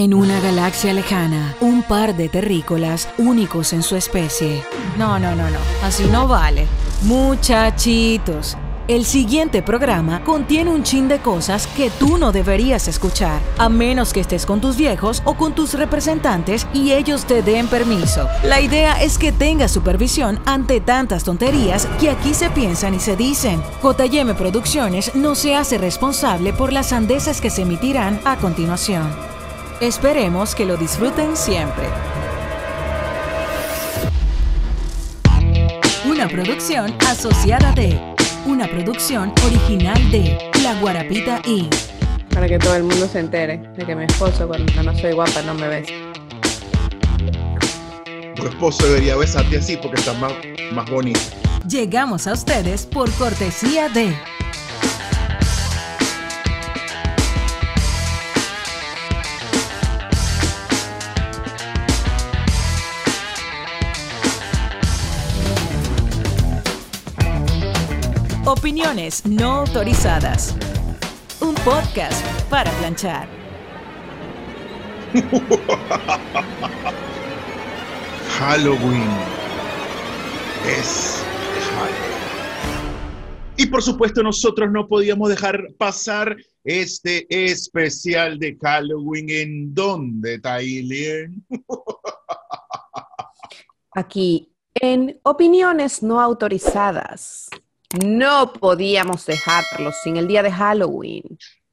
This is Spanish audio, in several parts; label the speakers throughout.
Speaker 1: En una galaxia lejana, un par de terrícolas únicos en su especie. No, no, no, no, así no vale. Muchachitos, el siguiente programa contiene un chin de cosas que tú no deberías escuchar, a menos que estés con tus viejos o con tus representantes y ellos te den permiso. La idea es que tengas supervisión ante tantas tonterías que aquí se piensan y se dicen. JM Producciones no se hace responsable por las sandeces que se emitirán a continuación. Esperemos que lo disfruten siempre. Una producción asociada de, una producción original de La Guarapita y
Speaker 2: Para que todo el mundo se entere de que mi esposo cuando no soy guapa no me besa.
Speaker 3: Tu esposo debería besarte así porque está más, más bonito.
Speaker 1: Llegamos a ustedes por cortesía de Opiniones no autorizadas. Un podcast para planchar.
Speaker 3: Halloween es Halloween. Y por supuesto nosotros no podíamos dejar pasar este especial de Halloween en donde, Tyler.
Speaker 2: Aquí, en opiniones no autorizadas. No podíamos dejarlo sin el día de Halloween.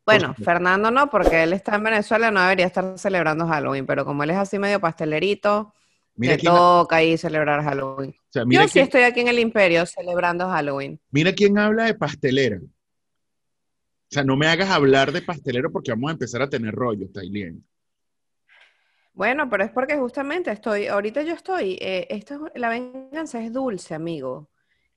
Speaker 2: Bueno, Fernando no, porque él está en Venezuela, no debería estar celebrando Halloween, pero como él es así medio pastelerito, le toca ahí celebrar Halloween.
Speaker 3: O sea, mira
Speaker 2: Yo sí estoy aquí en el Imperio celebrando Halloween.
Speaker 3: Mira quién habla de pastelera. O sea, no me hagas hablar de pastelero porque vamos a empezar a tener rollo, Tyler.
Speaker 2: Bueno, pero es porque justamente estoy, ahorita yo estoy, eh, esto es- la venganza es dulce, amigo.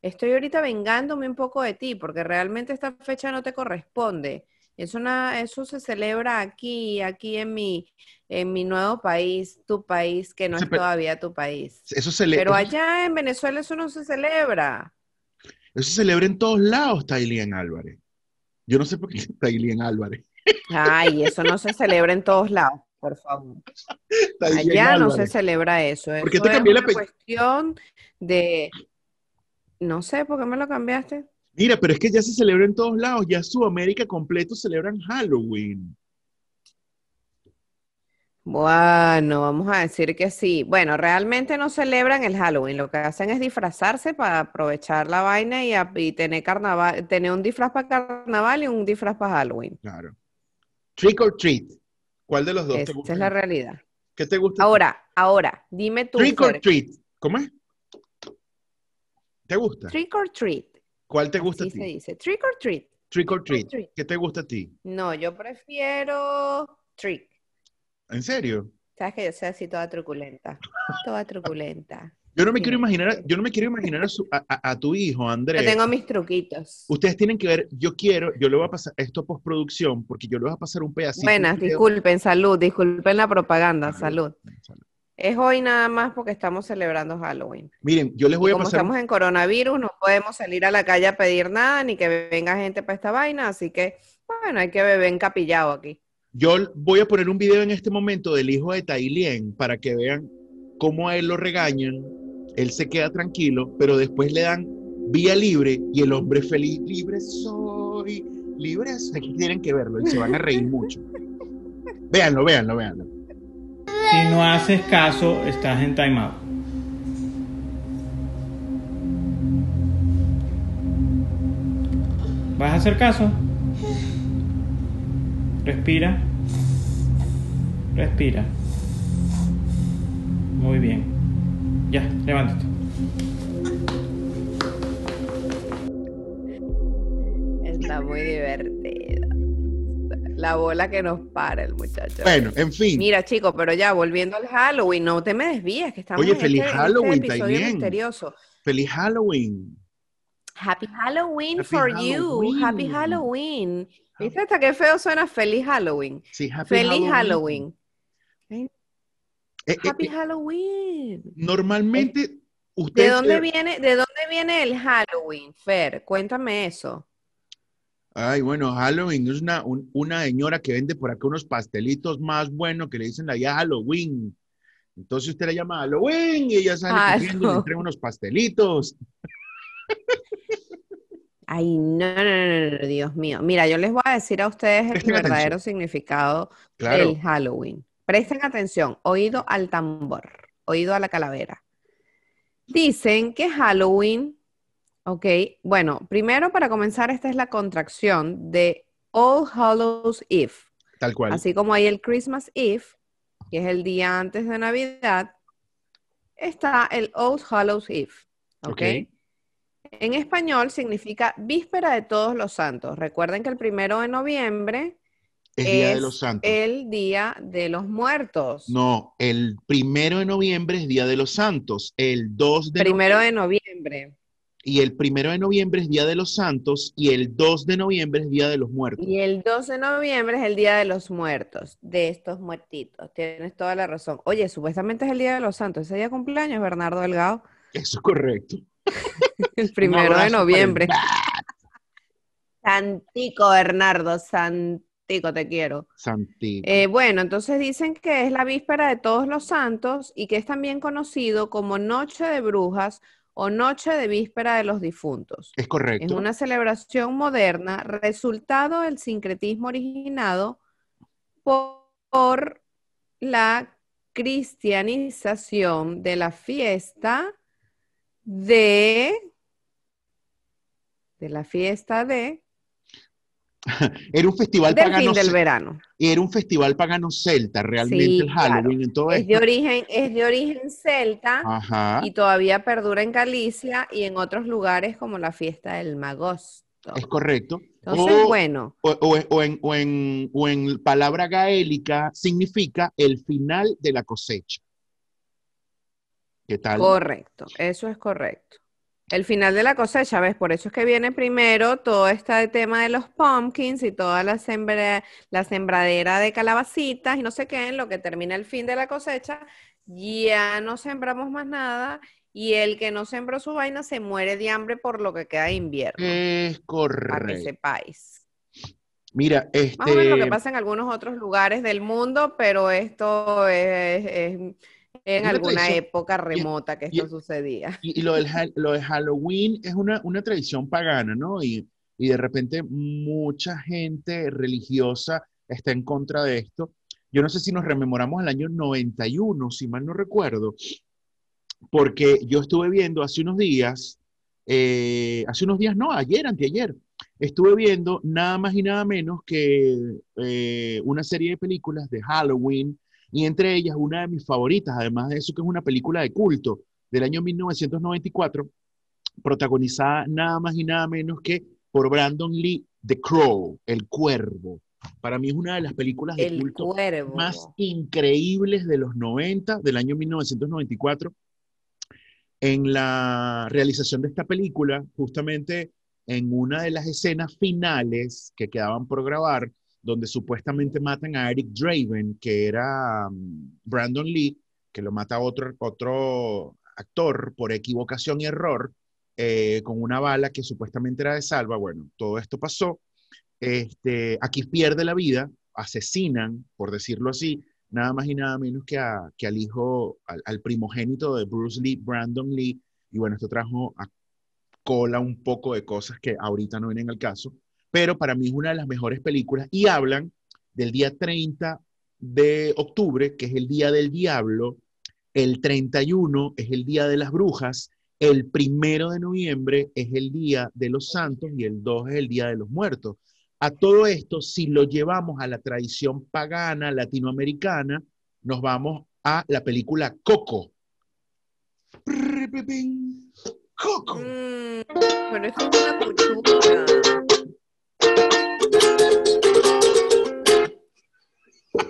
Speaker 2: Estoy ahorita vengándome un poco de ti, porque realmente esta fecha no te corresponde. Es una, eso se celebra aquí, aquí en mi, en mi nuevo país, tu país, que no es todavía tu país.
Speaker 3: Eso
Speaker 2: Pero
Speaker 3: eso-
Speaker 2: allá en Venezuela eso no se celebra.
Speaker 3: eso se celebra en todos lados, Tylian Álvarez. Yo no sé por qué Tylian Álvarez.
Speaker 2: Ay, eso no se celebra en todos lados, por favor. Allá no se celebra eso.
Speaker 3: ¿Por qué
Speaker 2: Eso
Speaker 3: te
Speaker 2: es una cuestión de... No sé, ¿por qué me lo cambiaste?
Speaker 3: Mira, pero es que ya se celebra en todos lados. Ya Sudamérica completo celebran Halloween.
Speaker 2: Bueno, vamos a decir que sí. Bueno, realmente no celebran el Halloween. Lo que hacen es disfrazarse para aprovechar la vaina y, a- y tener carnaval, tener un disfraz para carnaval y un disfraz para Halloween.
Speaker 3: Claro. Trick or treat. ¿Cuál de los dos te
Speaker 2: Esa
Speaker 3: gusta?
Speaker 2: es la realidad.
Speaker 3: ¿Qué te gusta?
Speaker 2: Ahora, ahora, dime tú,
Speaker 3: Trick or treat. ¿Cómo es? ¿Te gusta?
Speaker 2: trick or treat.
Speaker 3: ¿Cuál te gusta
Speaker 2: Así
Speaker 3: a
Speaker 2: se
Speaker 3: ti?
Speaker 2: dice. Trick or treat.
Speaker 3: Trick or treat.
Speaker 2: treat.
Speaker 3: ¿Qué te gusta a ti?
Speaker 2: No, yo prefiero trick.
Speaker 3: ¿En serio?
Speaker 2: Sabes que yo soy así toda truculenta. Toda truculenta.
Speaker 3: Yo no me
Speaker 2: Sí,
Speaker 3: quiero imaginar, yo no me quiero imaginar a, su- a- a- a tu hijo,
Speaker 2: Yo
Speaker 3: Andrés.
Speaker 2: tengo mis truquitos.
Speaker 3: Ustedes tienen que ver, yo quiero, yo le voy a pasar esto postproducción, porque yo le voy a pasar un pedacito.
Speaker 2: Buenas, disculpen, salud, disculpen la propaganda,
Speaker 3: Salud.
Speaker 2: salud. Es hoy nada más porque estamos celebrando Halloween.
Speaker 3: Miren, yo les voy
Speaker 2: Y
Speaker 3: a
Speaker 2: como
Speaker 3: pasar.
Speaker 2: estamos en coronavirus, no podemos salir a la calle a pedir nada, ni que venga gente para esta vaina, así que, bueno, hay que beber encapillado aquí.
Speaker 3: Yo voy a poner un video en este momento del hijo de Tailien para que vean cómo a él lo regañan. Él se queda tranquilo, pero después le dan vía libre y el hombre feliz. Libre soy, libre soy. Aquí tienen que verlo y se van a reír mucho. Véanlo, véanlo, véanlo.
Speaker 4: Si no haces caso, estás en timeout. ¿Vas a hacer caso? Respira. Respira. Muy bien. Ya, levántate.
Speaker 2: Está muy divertida. La bola que nos para el muchacho.
Speaker 3: Bueno, en fin.
Speaker 2: Mira, chico, pero ya volviendo al Halloween, no te me desvíes, que estamos
Speaker 3: Oye,
Speaker 2: en
Speaker 3: feliz
Speaker 2: este, en
Speaker 3: Halloween,
Speaker 2: este episodio misterioso.
Speaker 3: Feliz Halloween.
Speaker 2: Happy Halloween
Speaker 3: Happy
Speaker 2: for
Speaker 3: Halloween.
Speaker 2: you. Happy Halloween. ¿Viste hasta qué feo suena feliz Halloween?
Speaker 3: Sí, happy
Speaker 2: Feliz Halloween.
Speaker 3: Eh, eh,
Speaker 2: Happy
Speaker 3: eh,
Speaker 2: Halloween.
Speaker 3: normalmente,
Speaker 2: ¿De
Speaker 3: ustedes.
Speaker 2: dónde
Speaker 3: eh,
Speaker 2: viene, de dónde viene el Halloween, Fer? Cuéntame eso.
Speaker 3: Ay, bueno, Halloween es una, un- una señora que vende por acá unos pastelitos más buenos que le dicen la ya Halloween. Entonces usted la llama Halloween y ella sale corriendo y le entrega unos pastelitos.
Speaker 2: Ay, no, no, no, no, Dios mío. Mira, yo les voy a decir a ustedes el
Speaker 3: Presten atención.
Speaker 2: verdadero significado
Speaker 3: Claro.
Speaker 2: del Halloween. Presten atención, oído al tambor, oído a la calavera. Dicen que Halloween, ok, bueno, primero para comenzar, esta es la contracción de All Hallows Eve.
Speaker 3: Tal cual.
Speaker 2: Así como hay el Christmas Eve, que es el día antes de Navidad, está el All Hallows Eve. ¿ok?
Speaker 3: Ok.
Speaker 2: En español significa víspera de todos los santos. Recuerden que el primero de noviembre
Speaker 3: es Día de los Santos.
Speaker 2: el día de los muertos.
Speaker 3: No, el primero de noviembre es Día de los Santos. El 2 de
Speaker 2: primero
Speaker 3: noviembre-
Speaker 2: de noviembre.
Speaker 3: Y el primero de noviembre es Día de los Santos y el 2 de noviembre es Día de los Muertos.
Speaker 2: Y el 12 de noviembre es el día de los muertos, de estos muertitos. Tienes toda la razón. Oye, supuestamente es el día de los santos. Ese día cumpleaños, Bernardo Delgado.
Speaker 3: Eso es correcto.
Speaker 2: El primero de noviembre. Santico, Bernardo, Santico, te quiero.
Speaker 3: Santiago.
Speaker 2: Eh, bueno, entonces dicen que es la víspera de todos los santos y que es también conocido como Noche de Brujas o Noche de Víspera de los Difuntos.
Speaker 3: es
Speaker 2: Es
Speaker 3: correcto.
Speaker 2: una celebración moderna, resultado del sincretismo originado por, por la cristianización de la fiesta de de la fiesta de
Speaker 3: Era un festival
Speaker 2: del
Speaker 3: pagano
Speaker 2: fin del verano.
Speaker 3: era un festival pagano celta, realmente
Speaker 2: Sí,
Speaker 3: el Halloween en todo
Speaker 2: Es de origen, es de origen celta
Speaker 3: Ajá.
Speaker 2: y todavía perdura en Galicia y en otros lugares como la fiesta del Magosto.
Speaker 3: Es correcto.
Speaker 2: Entonces,
Speaker 3: o,
Speaker 2: bueno,
Speaker 3: o- o en- o en- o en palabra gaélica significa el final de la cosecha. ¿Qué tal?
Speaker 2: correcto, eso es correcto. El final de la cosecha, ¿ves? Por eso es que viene primero todo este tema de los pumpkins y toda la, sembra, la sembradera de calabacitas y no sé qué, en lo que termina el fin de la cosecha, ya no sembramos más nada y el que no sembró su vaina se muere de hambre por lo que queda de invierno,
Speaker 3: Es
Speaker 2: para que
Speaker 3: correcto.
Speaker 2: sepáis.
Speaker 3: Mira, este,
Speaker 2: Más o menos lo que pasa en algunos otros lugares del mundo, pero esto es, es en
Speaker 3: Una
Speaker 2: alguna
Speaker 3: tradición.
Speaker 2: época remota que
Speaker 3: y-
Speaker 2: esto sucedía.
Speaker 3: Y, y lo, del, lo de Halloween es una, una tradición pagana, ¿no? Y, y de repente mucha gente religiosa está en contra de esto. Yo no sé si nos rememoramos el año 91, si mal no recuerdo, porque yo estuve viendo hace unos días, eh, hace unos días, no, ayer, anteayer, estuve viendo nada más y nada menos que eh, una serie de películas de Halloween, y entre ellas una de mis favoritas, además de eso que es una película de culto del año 1994, protagonizada nada más y nada menos que por Brandon Lee, The Crow, El Cuervo. Para mí es una de las películas de
Speaker 2: El
Speaker 3: culto
Speaker 2: cuervo.
Speaker 3: más increíbles de los 90, del año 1994. En la realización de esta película, justamente en una de las escenas finales que quedaban por grabar, donde supuestamente matan a Eric Draven, que era um, Brandon Lee, que lo mata otro, otro actor por equivocación y error, eh, con una bala que supuestamente era de salva. Bueno, todo esto pasó. Este, aquí pierde la vida, asesinan, por decirlo así, nada más y nada menos que, a- que al hijo, al, al primogénito de Bruce Lee, Brandon Lee, y bueno, esto trajo a cola un poco de cosas que ahorita no vienen al caso, pero para mí es una de las mejores películas y hablan del día 30 de octubre, que es el día del diablo, el 31 es el día de las brujas, el primero de noviembre es el día de los santos y el 2 es el día de los muertos. A todo esto, si lo llevamos a la tradición pagana latinoamericana, nos vamos a la película Coco. Coco.
Speaker 2: Mm, es una cuchuca.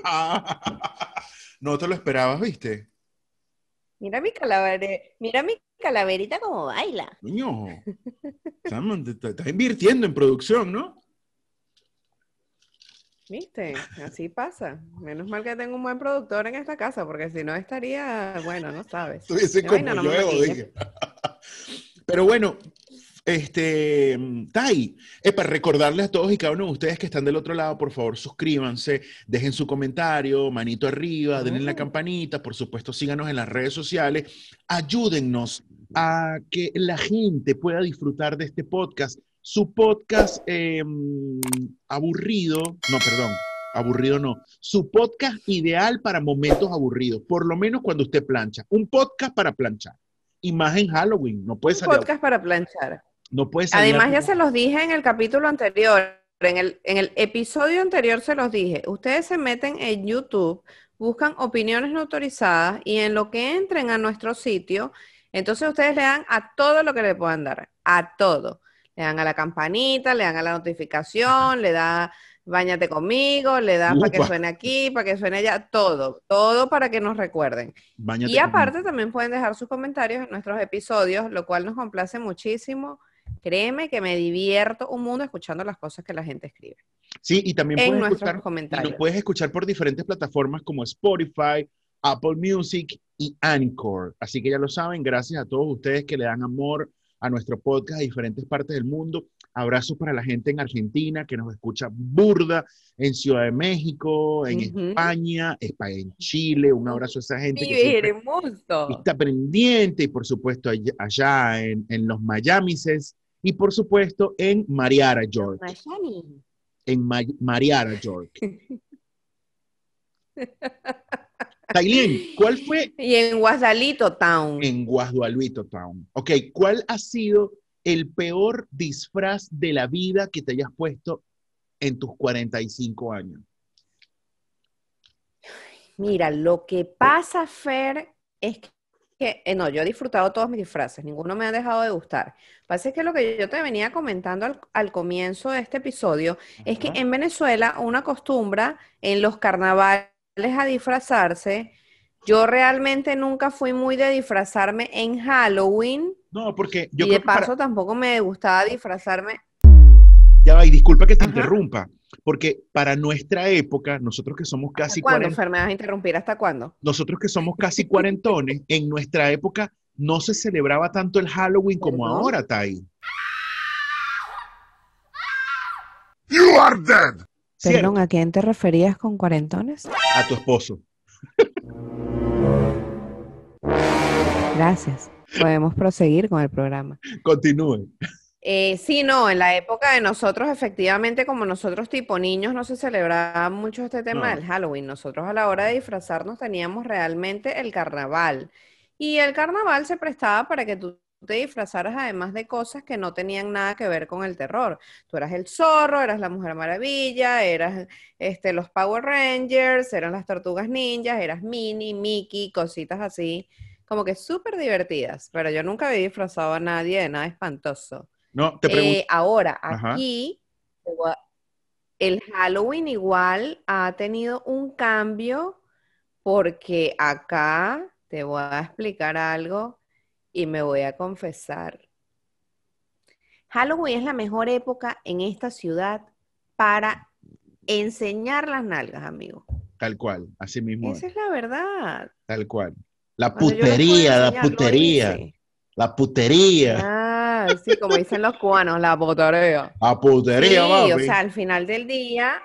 Speaker 3: No te lo esperabas, ¿viste?
Speaker 2: Mira mi calavere, mira mi calaverita como baila.
Speaker 3: Coño, estás, invirtiendo en producción, ¿no?
Speaker 2: ¿Viste? Así pasa. Menos mal que tengo un buen productor en esta casa, porque si no estaría, bueno, no sabes.
Speaker 3: Estuviese como
Speaker 2: no
Speaker 3: dije. Pero bueno, Este, Tai, para recordarles a todos y cada uno de ustedes que están del otro lado, por favor, suscríbanse, dejen su comentario, manito arriba, denle la
Speaker 2: Oh.
Speaker 3: campanita, por supuesto, síganos en las redes sociales, ayúdennos a que la gente pueda disfrutar de este podcast, su podcast eh, aburrido, no, perdón, aburrido no, su podcast ideal para momentos aburridos, por lo menos cuando usted plancha, un podcast para planchar. Y más en Halloween, no puede
Speaker 2: Un
Speaker 3: salir.
Speaker 2: podcast para planchar.
Speaker 3: No.
Speaker 2: Además, ya se los dije en el capítulo anterior, en el, en el episodio anterior se los dije. Ustedes se meten en YouTube, buscan opiniones no autorizadas y en lo que entren a nuestro sitio, entonces ustedes le dan a todo lo que le puedan dar, a todo. Le dan a la campanita, le dan a la notificación, le da Báñate conmigo, le dan para que suene aquí, para que suene allá, todo, todo para que nos recuerden.
Speaker 3: Báñate
Speaker 2: Y
Speaker 3: conmigo.
Speaker 2: aparte también pueden dejar sus comentarios en nuestros episodios, lo cual nos complace muchísimo. Créeme que me divierto un mundo escuchando las cosas que la gente escribe
Speaker 3: Sí, y también
Speaker 2: en
Speaker 3: puedes escuchar,
Speaker 2: comentarios.
Speaker 3: lo puedes escuchar por diferentes plataformas como Spotify, Apple Music y Anchor. Así que ya lo saben, gracias a todos ustedes que le dan amor a nuestro podcast a diferentes partes del mundo. Abrazos para la gente en Argentina que nos escucha burda, en Ciudad de México, en
Speaker 2: Ujú.
Speaker 3: España, Espa- en Chile. Un abrazo a esa gente que
Speaker 2: ¡Qué
Speaker 3: siempre
Speaker 2: hermoso!
Speaker 3: está pendiente y por supuesto allá, allá en, en los Mayamises y por supuesto en Mariara, Georgia. En Ma- Mariara, Georgia. Tailén, ¿cuál fue
Speaker 2: Y en Guasalito Town.
Speaker 3: en Guasdualito Town? Ok, ¿cuál ha sido el peor disfraz de la vida que te hayas puesto en tus 45 años?
Speaker 2: Mira, lo que pasa, Fer, es que, eh, no, yo he disfrutado todos mis disfraces, ninguno me ha dejado de gustar. Pasa es que lo que yo te venía comentando al, al comienzo de este episodio es que en Venezuela una costumbra en los carnavales a disfrazarse. Yo realmente nunca fui muy de disfrazarme en Halloween
Speaker 3: No, porque yo
Speaker 2: y
Speaker 3: creo
Speaker 2: de
Speaker 3: que para-
Speaker 2: paso tampoco me gustaba disfrazarme.
Speaker 3: Ya va, y disculpa que te
Speaker 2: Ajá.
Speaker 3: interrumpa, porque para nuestra época, nosotros que somos
Speaker 2: ¿Hasta
Speaker 3: casi
Speaker 2: cuándo,
Speaker 3: 40,
Speaker 2: Fer? ¿Me vas a interrumpir? ¿Hasta cuándo?
Speaker 3: nosotros que somos casi cuarentones, en nuestra época no se celebraba tanto el Halloween como
Speaker 2: ¿Perdón?
Speaker 3: ahora, Tai.
Speaker 5: You are dead.
Speaker 3: ¿Cierto?
Speaker 2: ¿a quién te referías con cuarentones?
Speaker 3: A tu esposo.
Speaker 2: Gracias. Podemos proseguir con el programa.
Speaker 3: Continúe.
Speaker 2: Eh, sí, no, en la época de nosotros, efectivamente, como nosotros tipo niños, no se celebraba mucho este tema
Speaker 3: No.
Speaker 2: del Halloween. Nosotros a la hora de disfrazarnos teníamos realmente el carnaval. Y el carnaval se prestaba para que tú te disfrazaras además de cosas que no tenían nada que ver con el terror. Tú eras el zorro, eras la Mujer Maravilla, eras este, los Power Rangers, eran las Tortugas Ninjas, eras Minnie, Mickey, cositas así, como que súper divertidas. Pero yo nunca había disfrazado a nadie de nada espantoso.
Speaker 3: No, te pregunto.
Speaker 2: Eh, ahora,
Speaker 3: Ajá.
Speaker 2: aquí, el Halloween igual ha tenido un cambio porque acá te voy a explicar algo y me voy a confesar. Halloween es la mejor época en esta ciudad para enseñar las nalgas, amigo.
Speaker 3: Tal cual, así mismo,
Speaker 2: Esa es la verdad.
Speaker 3: tal cual. La putería, la putería. La putería,
Speaker 2: Ah, sí, como dicen los cubanos, la putería.
Speaker 3: la putería,
Speaker 2: Sí,
Speaker 3: papi.
Speaker 2: o sea, al final del día,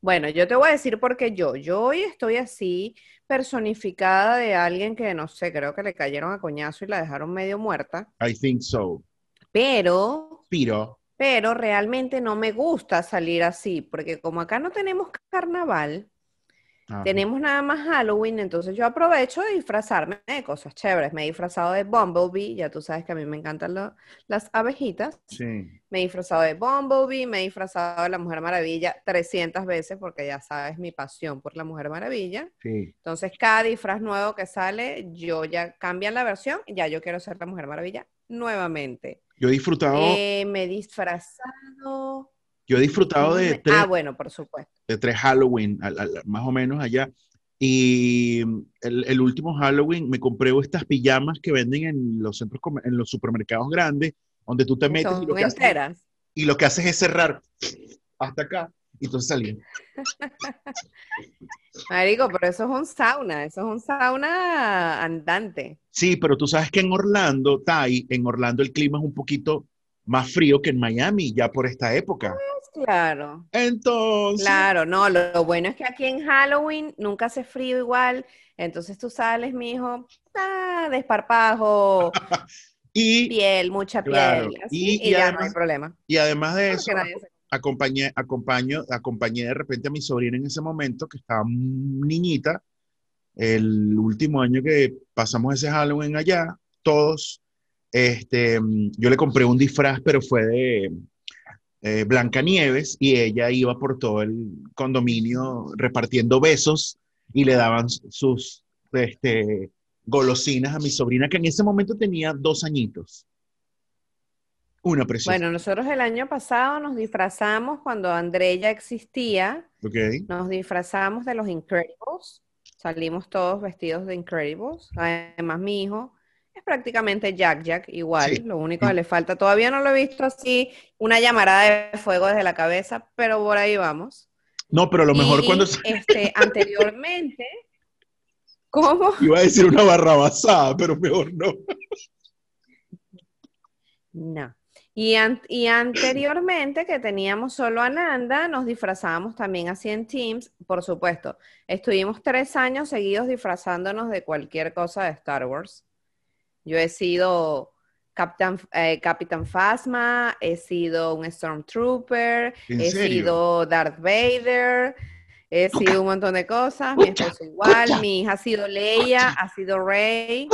Speaker 2: bueno, yo te voy a decir por qué yo. Yo hoy estoy así personificada de alguien que, no sé, creo que le cayeron a coñazo y la dejaron medio muerta,
Speaker 3: I think so.
Speaker 2: pero,
Speaker 3: Pero,
Speaker 2: pero realmente no me gusta salir así, porque como acá no tenemos carnaval,
Speaker 3: ajá.
Speaker 2: tenemos nada más Halloween, entonces yo aprovecho de disfrazarme de cosas chéveres. Me he disfrazado de Bumblebee, ya tú sabes que a mí me encantan lo- las abejitas.
Speaker 3: sí.
Speaker 2: Me he disfrazado de Bumblebee, me he disfrazado de la Mujer Maravilla 300 veces porque ya sabes mi pasión por la Mujer Maravilla.
Speaker 3: Sí.
Speaker 2: Entonces, cada disfraz nuevo que sale, yo ya cambian la versión, ya yo quiero ser la Mujer Maravilla nuevamente.
Speaker 3: Yo he disfrutado,
Speaker 2: Eh, me he disfrazado.
Speaker 3: Yo he disfrutado de
Speaker 2: me-
Speaker 3: tres,
Speaker 2: Ah, bueno, por supuesto.
Speaker 3: de tres Halloween, al- al- más o menos allá. Y el, el último Halloween me compré estas pijamas que venden en los centros, en los supermercados grandes, donde tú te metes y lo, que haces,
Speaker 2: enteras.
Speaker 3: y lo que haces es cerrar hasta acá y entonces salir.
Speaker 2: Marico, pero eso es un sauna, eso es un sauna andante.
Speaker 3: Sí, pero tú sabes que en Orlando, Tai, en Orlando el clima es un poquito más frío que en Miami, ya por esta época.
Speaker 2: Claro.
Speaker 3: Entonces,
Speaker 2: Claro, no, lo, lo bueno es que aquí en Halloween nunca hace frío igual, entonces tú sales, mijo, ah, desparpajo,
Speaker 3: y,
Speaker 2: piel, mucha piel, así,
Speaker 3: y-
Speaker 2: y,
Speaker 3: y
Speaker 2: ya no
Speaker 3: además-
Speaker 2: hay problema.
Speaker 3: y además de eso,
Speaker 2: se-
Speaker 3: acompañé, acompaño, acompañé de repente a mi sobrina en ese momento, que estaba niñita, el último año que pasamos ese Halloween allá, todos, este, yo le compré un disfraz, pero fue de eh, Blancanieves, y ella iba por todo el condominio repartiendo besos y le daban sus este, golosinas a mi sobrina, que en ese momento tenía dos añitos. Una preciosa.
Speaker 2: Bueno, nosotros el año pasado nos disfrazamos cuando André ya existía,
Speaker 3: ¿ok?
Speaker 2: nos disfrazamos de los Incredibles, salimos todos vestidos de Incredibles, además mi hijo es prácticamente Jack Jack igual,
Speaker 3: Sí.
Speaker 2: lo único que le falta, todavía no lo he visto así, una llamarada de fuego desde la cabeza, pero por ahí vamos.
Speaker 3: No, pero a lo mejor
Speaker 2: Y,
Speaker 3: cuando
Speaker 2: este, anteriormente, ¿cómo?
Speaker 3: iba a decir una barrabasada, pero mejor no.
Speaker 2: No. Y, an- y anteriormente, que teníamos solo a Nanda, nos disfrazábamos también así en Teams, por supuesto. Estuvimos tres años seguidos disfrazándonos de cualquier cosa de Star Wars. Yo he sido Capitán, eh, Capitán Phasma, he sido un Stormtrooper,
Speaker 3: ¿En
Speaker 2: he
Speaker 3: serio?
Speaker 2: sido Darth Vader, he sido un montón de cosas, mi esposo igual, mi hija ha sido Leia, ha sido Rey.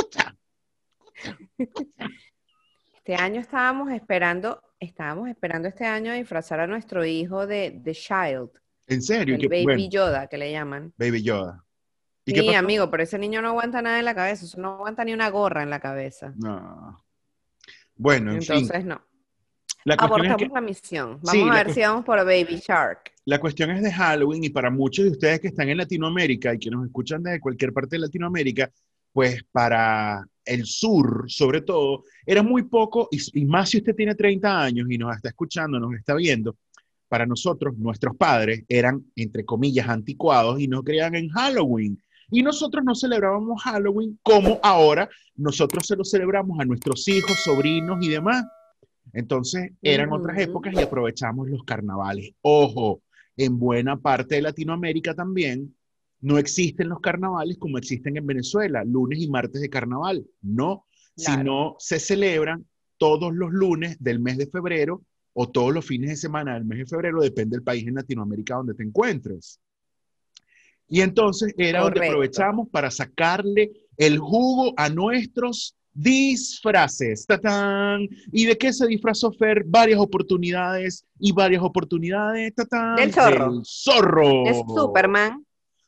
Speaker 2: Este año estábamos esperando, estábamos esperando este año disfrazar a nuestro hijo de The Child,
Speaker 3: En serio,
Speaker 2: el Baby
Speaker 3: bueno,
Speaker 2: Yoda que le llaman.
Speaker 3: Baby Yoda. ¿Y qué
Speaker 2: Sí, amigo, pero ese niño no aguanta nada en la cabeza, eso no aguanta ni una gorra en la cabeza.
Speaker 3: No. Bueno, en fin.
Speaker 2: Entonces, no.
Speaker 3: La es
Speaker 2: Abortamos
Speaker 3: que,
Speaker 2: la misión. Vamos
Speaker 3: Sí,
Speaker 2: a ver si vamos por Baby Shark.
Speaker 3: la cuestión es de Halloween y para muchos de ustedes que están en Latinoamérica y que nos escuchan desde cualquier parte de Latinoamérica, pues para el sur, sobre todo, era muy poco, y, y más si usted tiene 30 años y nos está escuchando, nos está viendo, para nosotros, nuestros padres eran, entre comillas, anticuados y no creían en Halloween. Y nosotros no celebrábamos Halloween como ahora nosotros se lo celebramos a nuestros hijos, sobrinos y demás. Entonces eran otras épocas y aprovechamos los carnavales. Ojo, en buena parte de Latinoamérica también no existen los carnavales como existen en Venezuela, lunes y martes de carnaval. No,
Speaker 2: Claro.
Speaker 3: sino se celebran todos los lunes del mes de febrero o todos los fines de semana del mes de febrero, depende del país en Latinoamérica donde te encuentres. Y entonces era donde aprovechamos para sacarle el jugo a nuestros disfraces. ¡Tatán! ¿Y de qué se disfrazó Fer? Varias oportunidades y varias oportunidades. ¡Tatán!
Speaker 2: Del zorro.
Speaker 3: Del zorro.
Speaker 2: Es Superman.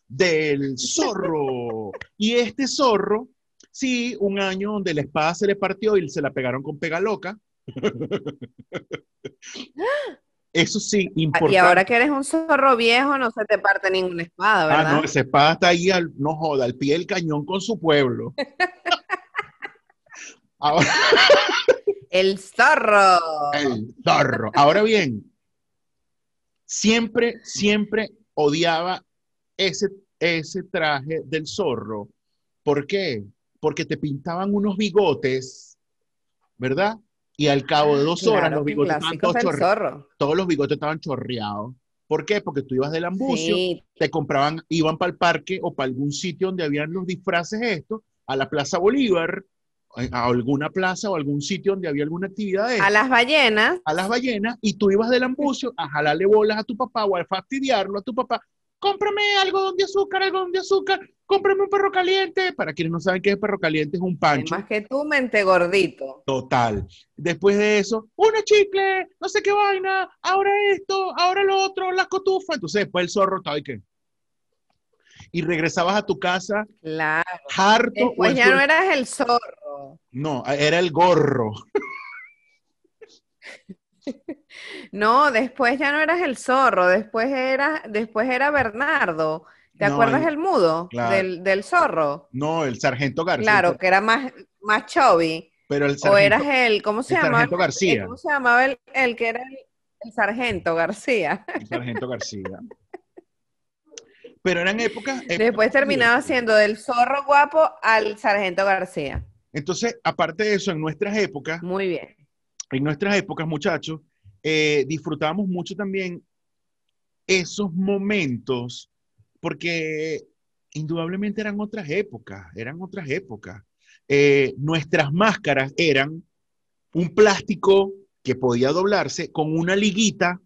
Speaker 3: Del zorro. y este zorro, sí, un año donde la espada se le partió y se la pegaron con pega loca. Eso sí, importante.
Speaker 2: Y ahora que eres un zorro viejo, no se te parte ninguna espada,
Speaker 3: Ah,
Speaker 2: ¿verdad?
Speaker 3: no, esa espada está ahí, al, no joda, al pie del cañón con su pueblo. Ahora,
Speaker 2: El zorro.
Speaker 3: el zorro. Ahora bien, siempre, siempre odiaba ese, ese traje del zorro. ¿Por qué? Porque te pintaban unos bigotes, ¿verdad? Y al cabo de dos horas los bigotes estaban todos chorreados. Todos los bigotes estaban chorreados. ¿Por qué? Porque tú ibas del ambucio,
Speaker 2: Sí,
Speaker 3: te compraban, iban para el parque o para algún sitio donde habían los disfraces estos, a la Plaza Bolívar, eh, a alguna plaza o algún sitio donde había alguna actividad de
Speaker 2: a las ballenas.
Speaker 3: a las ballenas y tú ibas del ambucio a jalarle bolas a tu papá o a fastidiarlo a tu papá. Cómprame algodón de azúcar, algodón de azúcar, cómprame un perro caliente. Para quienes no saben qué es perro caliente, es un pancho.
Speaker 2: Más que tú, mente gordito.
Speaker 3: Total. Después de eso, una chicle, no sé qué vaina, ahora esto, ahora lo otro, la cotufa. Entonces después el zorro estaba y qué. Y regresabas a tu casa
Speaker 2: Claro.
Speaker 3: harto. en
Speaker 2: ya no eras el zorro.
Speaker 3: No, era el gorro.
Speaker 2: No, después ya no eras el zorro. Después era, después era Bernardo. ¿Te
Speaker 3: No,
Speaker 2: acuerdas
Speaker 3: el-
Speaker 2: el mudo
Speaker 3: claro.
Speaker 2: del, del zorro?
Speaker 3: No, el sargento García.
Speaker 2: Claro, que era más, más chubby.
Speaker 3: Pero el
Speaker 2: O
Speaker 3: sargento,
Speaker 2: eras el, ¿cómo se
Speaker 3: el
Speaker 2: llamaba?
Speaker 3: sargento García.
Speaker 2: ¿Cómo se llamaba el, el que era el, sargento García?
Speaker 3: el sargento García. Pero eran épocas. épocas
Speaker 2: Después terminaba siendo del zorro guapo al sargento García.
Speaker 3: Entonces, aparte de eso, en nuestras épocas,
Speaker 2: Muy bien.
Speaker 3: en nuestras épocas, muchachos, eh, disfrutábamos mucho también esos momentos, porque indudablemente eran otras épocas, eran otras épocas. Eh, nuestras máscaras eran un plástico que podía doblarse con una liguita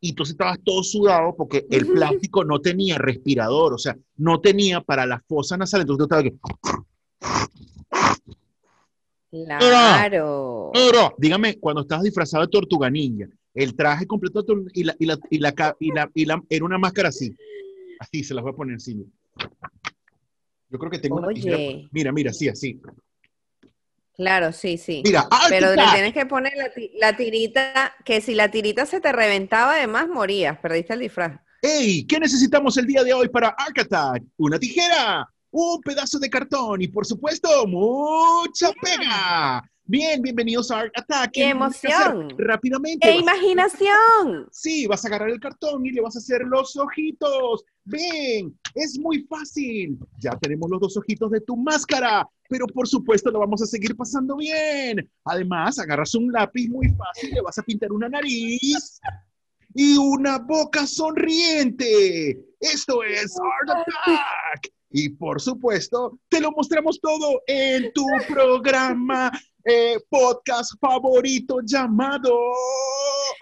Speaker 3: y entonces estabas todo sudado porque el plástico no tenía respirador, o sea, no tenía para la fosa nasal, entonces tú estabas aquí.
Speaker 2: Claro.
Speaker 3: Pero, dígame, cuando estabas disfrazado de tortuga ninja, el traje completo y la, y la, y la, ca- y la- y la- era una máscara así. Así, se las voy a poner mira. Yo creo que tengo una tijera.
Speaker 2: Oye.
Speaker 3: Mira, mira, sí, así.
Speaker 2: Claro, sí, sí.
Speaker 3: Mira, ¡Art
Speaker 2: Pero le tienes que poner la, ti- la tirita, que si la tirita se te reventaba, además morías, perdiste el disfraz.
Speaker 3: ¡Ey! ¿Qué necesitamos el día de hoy para Arc Attack? Una tijera, un pedazo de cartón y, por supuesto, mucha pega. Bien, bienvenidos a Attack.
Speaker 2: ¡Qué emoción!
Speaker 3: Rápidamente.
Speaker 2: ¡Qué
Speaker 3: a-
Speaker 2: imaginación!
Speaker 3: Sí, vas a agarrar el cartón y le vas a hacer los ojitos. Ven, es muy fácil. Ya tenemos los dos ojitos de tu máscara, pero por supuesto lo vamos a seguir pasando bien. Además, agarras un lápiz muy fácil, le vas a pintar una nariz y una boca sonriente. Esto es Art Attack. Y por supuesto, te lo mostramos todo en tu programa eh, podcast favorito llamado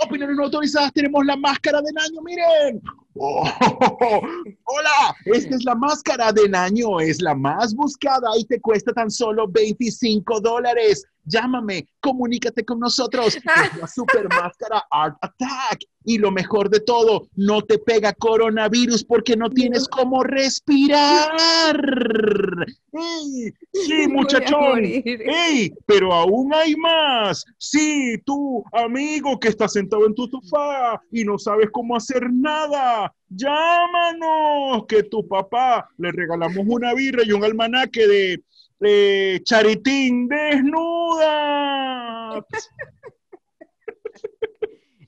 Speaker 3: Opiniones no autorizadas. Tenemos la máscara del año, miren. Oh, hola, esta es la máscara del año, es la más buscada y te cuesta tan solo 25 dólares. Llámame, comunícate con nosotros. Es la super máscara Art Attack. Y lo mejor de todo, no te pega coronavirus porque no tienes cómo respirar. ¡Ey! Sí, muchachón. ¡Ey! Pero aún hay más. Sí, tú, amigo que estás sentado en tu sofá y no sabes cómo hacer nada. Llámanos, que tu papá le regalamos una birra y un almanaque de eh, Charitín desnuda.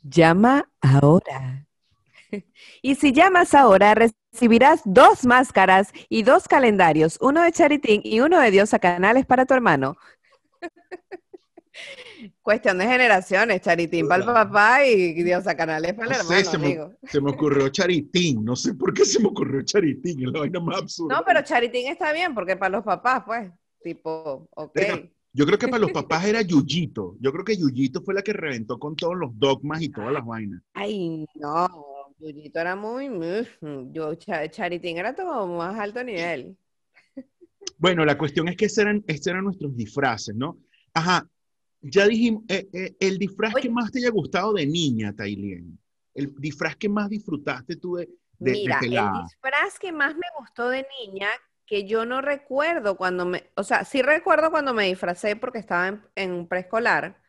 Speaker 2: Llama ahora. Y si llamas ahora, recibirás dos máscaras y dos calendarios, uno de Charitín y uno de Diosa Canales para tu hermano. Cuestión de generaciones, Charitín para el papá y Diosa Canales para el
Speaker 3: No sé,
Speaker 2: hermano,
Speaker 3: se me, se me ocurrió Charitín. No sé por qué se me ocurrió Charitín. Es la vaina más absurda.
Speaker 2: No, pero Charitín está bien, porque para los papás, pues, tipo, ok.
Speaker 3: Yo creo que para los papás era Yuyito. Yo creo que Yuyito fue la que reventó con todos los dogmas y todas las vainas.
Speaker 2: Ay, no, Yuyito era muy, yo, Cha- Charitín era todo más alto nivel.
Speaker 3: Bueno, la cuestión es que ese eran, estos eran nuestros disfraces, ¿no? Ajá, ya dijimos, eh, eh, el disfraz
Speaker 2: Oye.
Speaker 3: que más te haya gustado de niña, Tailien. El disfraz que más disfrutaste tú de, de, de
Speaker 2: Mira, el
Speaker 3: pelada.
Speaker 2: disfraz que más me gustó de niña, que yo no recuerdo cuando me, o sea, sí recuerdo cuando me disfracé porque estaba en, en un preescolar,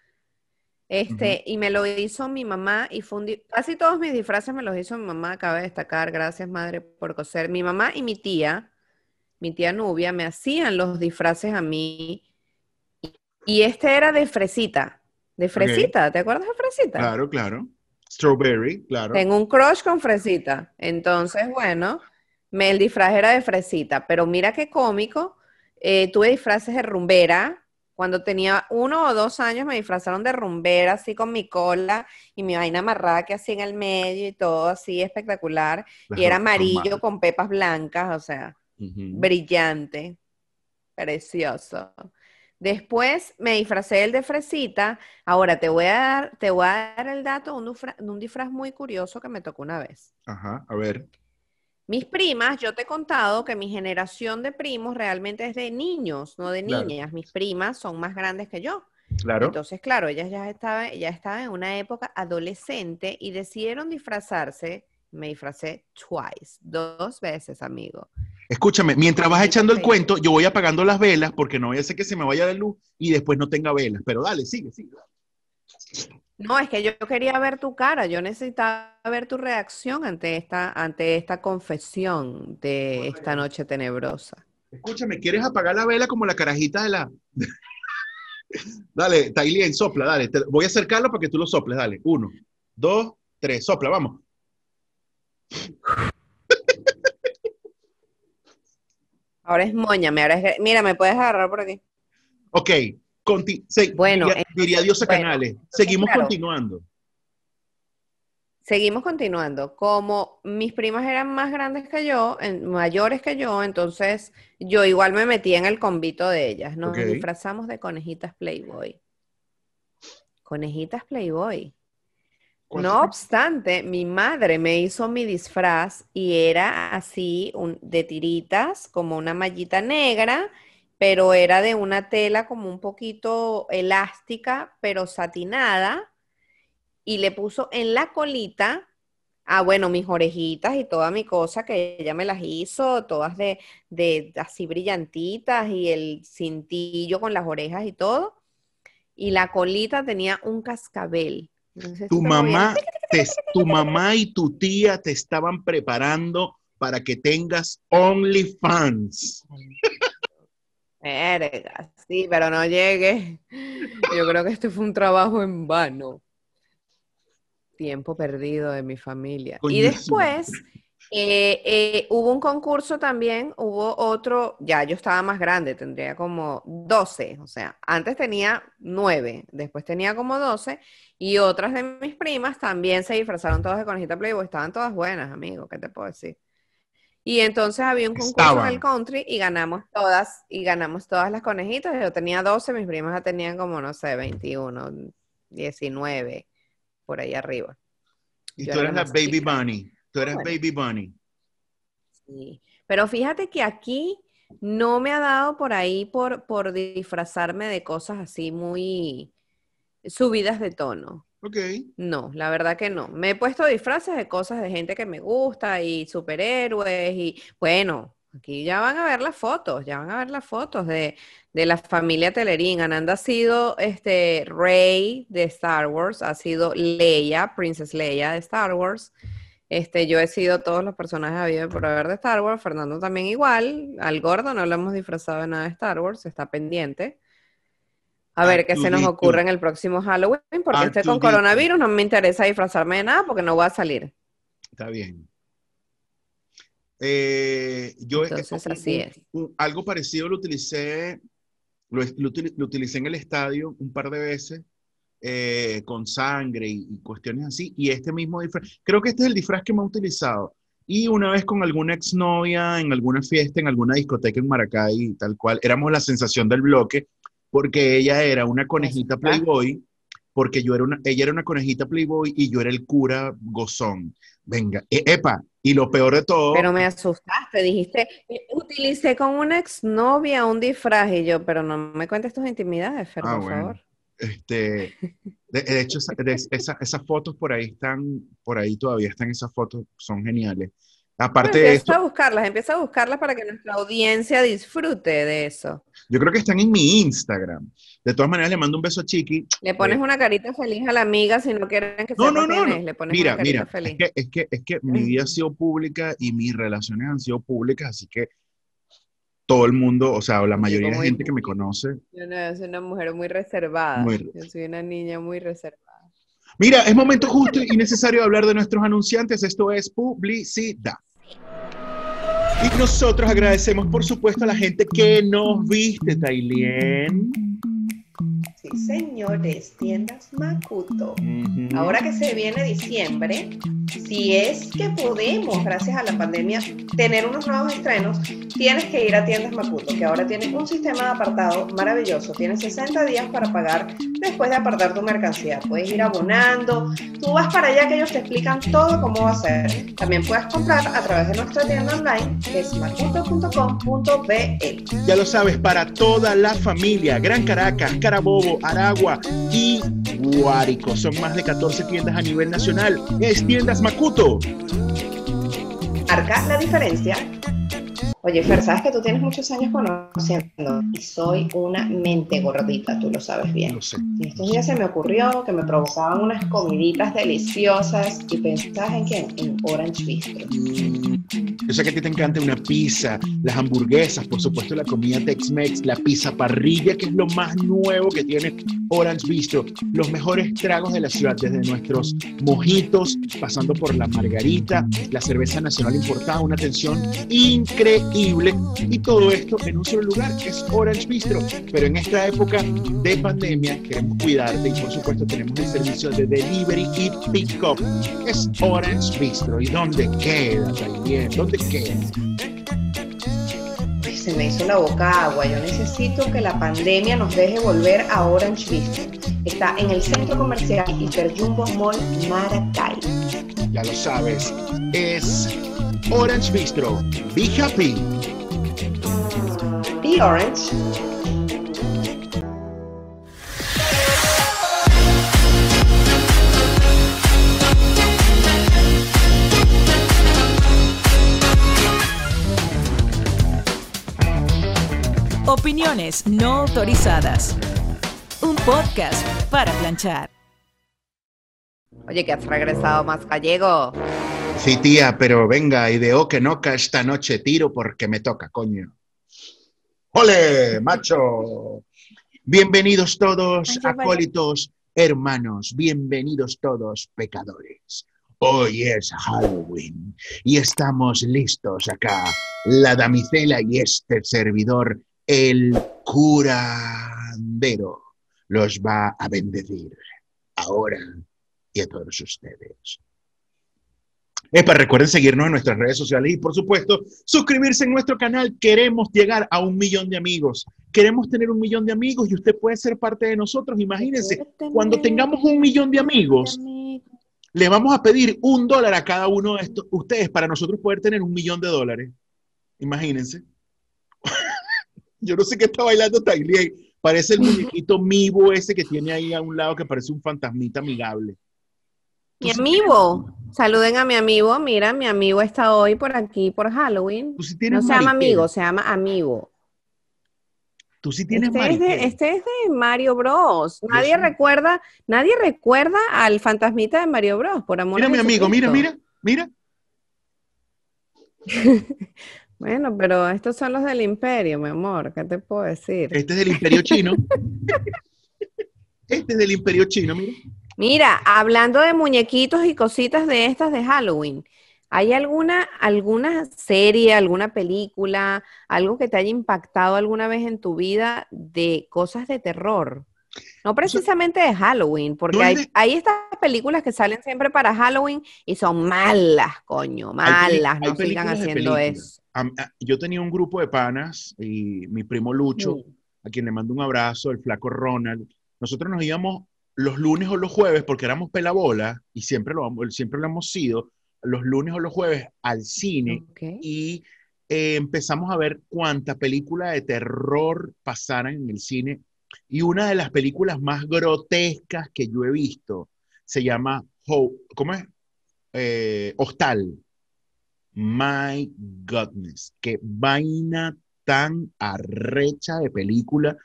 Speaker 2: este, y me lo hizo mi mamá y fue un casi todos mis disfraces me los hizo mi mamá, cabe destacar, gracias madre por coser. Mi mamá y mi tía, mi tía Nubia, me hacían los disfraces a mí, y, y este era de fresita, de fresita, ¿te acuerdas de fresita?
Speaker 3: Claro, claro. Strawberry, claro.
Speaker 2: Tengo un crush con fresita. Entonces, bueno, me, el disfraz era de fresita. Pero mira qué cómico. eh, tuve disfraces de rumbera. Cuando tenía uno o dos años me disfrazaron de rumbera, así con mi cola y mi vaina amarrada que así en el medio y todo así espectacular.
Speaker 3: Las
Speaker 2: Y era amarillo con pepas blancas, o sea, brillante, precioso. Después me disfracé el de fresita. Ahora te voy a dar, te voy a dar el dato de un, un disfraz muy curioso que me tocó una vez.
Speaker 3: Ajá, a ver.
Speaker 2: Mis primas, yo te he contado que mi generación de primos realmente es de niños, no de
Speaker 3: Claro.
Speaker 2: niñas. Mis primas son más grandes que yo.
Speaker 3: Claro.
Speaker 2: Entonces, claro, ellas ya estaban, ya estaban en una época adolescente y decidieron disfrazarse. Me disfracé twice, dos veces, amigo.
Speaker 3: Escúchame, mientras vas echando el cuento, yo voy apagando las velas porque no voy a hacer que se me vaya de luz y después no tenga velas. Pero dale, sigue, sigue.
Speaker 2: No, es que yo quería ver tu cara, yo necesitaba ver tu reacción ante esta, ante esta confesión de esta noche tenebrosa.
Speaker 3: Escúchame, ¿quieres apagar la vela como la carajita de la... dale, Tailien, sopla, dale. Te- voy a acercarlo para que tú lo soples, dale. Uno, dos, tres, sopla, vamos.
Speaker 2: Ahora es moñame, ahora es... Mira, me puedes agarrar por aquí.
Speaker 3: Ok, Conti- se-
Speaker 2: Bueno,
Speaker 3: diría,
Speaker 2: entonces,
Speaker 3: diría Diosa
Speaker 2: bueno,
Speaker 3: Canales. Seguimos
Speaker 2: claro.
Speaker 3: continuando.
Speaker 2: Seguimos continuando. Como mis primas eran más grandes que yo, en- mayores que yo, entonces yo igual me metí en el convito de ellas. Nos disfrazamos de conejitas Playboy. Conejitas Playboy.
Speaker 3: ¿Cuánto-
Speaker 2: No obstante, mi madre me hizo mi disfraz y era así un- de tiritas, como una mallita negra, pero era de una tela como un poquito elástica, pero satinada, y le puso en la colita, ah, bueno, mis orejitas y toda mi cosa que ella me las hizo, todas de, de así brillantitas y el cintillo con las orejas y todo, y la colita tenía un cascabel. Entonces,
Speaker 3: Tu mamá, te- tu mamá y tu tía te estaban preparando para que tengas OnlyFans.
Speaker 2: Verga, sí, pero no llegue. Yo creo que este fue un trabajo en vano. Tiempo perdido de mi familia. Y después eh, eh, hubo un concurso también, hubo otro, ya yo estaba más grande, tendría como 12, o sea, antes tenía 9, después tenía como 12, y otras de mis primas también se disfrazaron todas de conejita Playboy, estaban todas buenas, amigo, ¿qué te puedo decir? Y entonces había un concurso
Speaker 3: Estaban.
Speaker 2: en el country y ganamos todas, y ganamos todas las conejitas. Yo tenía 12, mis primas ya tenían como, no sé, 21, 19, por ahí arriba.
Speaker 3: Y
Speaker 2: Yo
Speaker 3: tú
Speaker 2: era
Speaker 3: eres
Speaker 2: la más
Speaker 3: Baby
Speaker 2: chica.
Speaker 3: Bunny. Tú
Speaker 2: Bueno.
Speaker 3: Baby Bunny.
Speaker 2: Sí. Pero fíjate que aquí no me ha dado por ahí por, por disfrazarme de cosas así muy subidas de tono. No, la verdad que no. Me he puesto disfraces de cosas de gente que me gusta y superhéroes y bueno, aquí ya van a ver las fotos, ya van a ver las fotos de, de la familia Telerín. Ananda ha sido este Rey de Star Wars, ha sido Leia, Princess Leia de Star Wars. Este, yo he sido todos los personajes habidos por haber de Star Wars, Fernando también igual, al gordo no lo hemos disfrazado de nada de Star Wars, está pendiente. A ver qué se nos ocurre en el próximo Halloween, porque estoy con coronavirus, no me interesa disfrazarme de nada porque no voy a salir.
Speaker 3: Está bien. Eh, yo
Speaker 2: Entonces,
Speaker 3: un-
Speaker 2: así
Speaker 3: un-
Speaker 2: es.
Speaker 3: un- algo parecido lo utilicé, lo, lo lo utilicé en el estadio un par de veces eh, con sangre y, y cuestiones así. Y este mismo disfraz, creo que este es el disfraz que me ha utilizado. Y una vez con alguna exnovia en alguna fiesta, en alguna discoteca en Maracay, tal cual, éramos la sensación del bloque, porque ella era una conejita. Playboy, porque yo era una, ella era una conejita Playboy y yo era el cura gozón. Venga, e- epa, y lo peor de todo,
Speaker 2: Pero me asustaste, dijiste, "Eh, utilicé con una exnovia un disfraz y yo, pero no me cuentes tus intimidades, Fer,
Speaker 3: Ah,
Speaker 2: por
Speaker 3: bueno.
Speaker 2: favor.
Speaker 3: este, de, de hecho, esa- de- esa- esas fotos por ahí están, por ahí todavía están esas fotos, son geniales. Aparte
Speaker 2: Bueno,
Speaker 3: de
Speaker 2: empieza
Speaker 3: esto,
Speaker 2: a buscarlas, empieza a buscarlas para que nuestra audiencia disfrute de eso.
Speaker 3: yo creo que están en mi Instagram. De todas maneras, le mando un beso a Chiqui.
Speaker 2: Le pones
Speaker 3: Eh,
Speaker 2: una carita feliz a la amiga si no quieren que
Speaker 3: No,
Speaker 2: sepa
Speaker 3: no, no,
Speaker 2: quién
Speaker 3: no.
Speaker 2: es, le pones
Speaker 3: Mira,
Speaker 2: una carita
Speaker 3: mira,
Speaker 2: feliz.
Speaker 3: es que, es que, es que mi vida ha sido pública y mis relaciones han sido públicas, así que todo el mundo, o sea, la mayoría de gente que me conoce.
Speaker 2: Yo no, yo soy una mujer muy reservada.
Speaker 3: Muy-
Speaker 2: Yo soy una niña muy reservada.
Speaker 3: Mira, es momento justo y necesario hablar de nuestros anunciantes. Esto es publicidad. Y nosotros agradecemos, por supuesto, a la gente que nos viste, Tailien.
Speaker 6: Sí, señores, tiendas Makuto. Ahora que se viene diciembre, si es que podemos, gracias a la pandemia, tener unos nuevos estrenos, tienes que ir a tiendas Makuto, que ahora tiene un sistema de apartado maravilloso. Tienes 60 días para pagar después de apartar tu mercancía. Puedes ir abonando, tú vas para allá que ellos te explican todo cómo va a ser. También puedes comprar a través de nuestra tienda online, que es makuto.com.be.
Speaker 3: Ya lo sabes, para toda la familia, Gran Caracas, Carabobo, Aragua y Guárico. Son más de 14 tiendas a nivel nacional. Es Tiendas Macuto.
Speaker 6: marca la diferencia. Oye, Fer, sabes que tú tienes muchos años conociendo y soy una mente gordita, tú lo sabes bien.
Speaker 3: Lo sé.
Speaker 6: Y estos días se me ocurrió que me provocaban unas comiditas deliciosas y pensabas en quién? En Orange Bistro.
Speaker 3: Mm, Yo sé que a ti te encanta una pizza, las hamburguesas, por supuesto la comida Tex-Mex, la pizza parrilla, que es lo más nuevo que tiene Orange Bistro. Los mejores tragos de la ciudad, desde nuestros mojitos, pasando por la margarita, la cerveza nacional importada, una atención increíble. Y todo esto en un solo lugar, que es Orange Bistro. Pero en esta época de pandemia queremos cuidarte y por supuesto tenemos el servicio de delivery y pick up. Es Orange Bistro. ¿Y dónde queda también? ¿Dónde?
Speaker 6: Ay, Se me hizo la boca agua. Yo necesito que la pandemia nos deje volver a Orange Bistro. Está en el centro comercial Hiper Jumbo Mall Maracay.
Speaker 3: Ya lo sabes, es Orange Bistro. Be happy.
Speaker 6: Be Orange.
Speaker 1: Opiniones no autorizadas. Un podcast para planchar.
Speaker 2: Oye, que has regresado más gallego.
Speaker 3: Sí, tía, pero venga, ideo que no ca esta noche tiro porque me toca, coño. ¡Ole, macho! Bienvenidos todos,
Speaker 2: Ay, qué vaya.
Speaker 3: acólitos, hermanos, bienvenidos todos, pecadores. Hoy es Halloween y estamos listos acá, la damisela y este servidor, el curandero, los va a bendecir ahora y a todos ustedes. Epa, recuerden seguirnos en nuestras redes sociales y, por supuesto, suscribirse en nuestro canal. Queremos llegar a un millón de amigos. Queremos tener un millón de amigos y usted puede ser parte de nosotros. Imagínense, cuando tengamos un millón de amigos, le vamos a pedir un dólar a cada uno de estos, ustedes para nosotros poder tener un millón de dólares. Imagínense. Yo no sé qué está bailando Tailey. Parece el muñequito Mivo ese que tiene ahí a un lado que parece un fantasmita amigable.
Speaker 2: Mi amigo. Saluden a mi amigo. Mira, mi amigo está hoy por aquí por Halloween.
Speaker 3: Sí
Speaker 2: No se llama amigo, se llama amigo.
Speaker 3: Tú sí tienes
Speaker 2: Este es, de, este es de Mario Bros. Nadie recuerda, nadie recuerda al fantasmita de Mario Bros. Por amor
Speaker 3: Mira,
Speaker 2: a
Speaker 3: mi amigo, mira, mira, mira.
Speaker 2: Bueno, pero estos son los del imperio, mi amor. ¿Qué te puedo decir?
Speaker 3: Este es del Imperio Chino. Este es del Imperio Chino, mira.
Speaker 2: Mira, hablando de muñequitos y cositas de estas de Halloween, ¿hay alguna, alguna serie, alguna película, algo que te haya impactado alguna vez en tu vida de cosas de terror? No precisamente de Halloween, porque hay, hay estas películas que salen siempre para Halloween y son malas, coño, malas,
Speaker 3: hay
Speaker 2: no sigan haciendo eso.
Speaker 3: Am- a- Yo tenía un grupo de panas y mi primo Lucho, a quien le mando un abrazo, el flaco Ronald. Nosotros nos íbamos los lunes o los jueves porque éramos pelabola y siempre lo, siempre lo hemos sido, los lunes o los jueves al cine y eh, empezamos a ver cuánta película de terror pasaran en el cine. Y una de las películas más grotescas que yo he visto se llama, Ho- ¿cómo es? Eh, Hostal. My goodness, qué vaina tan arrecha de película.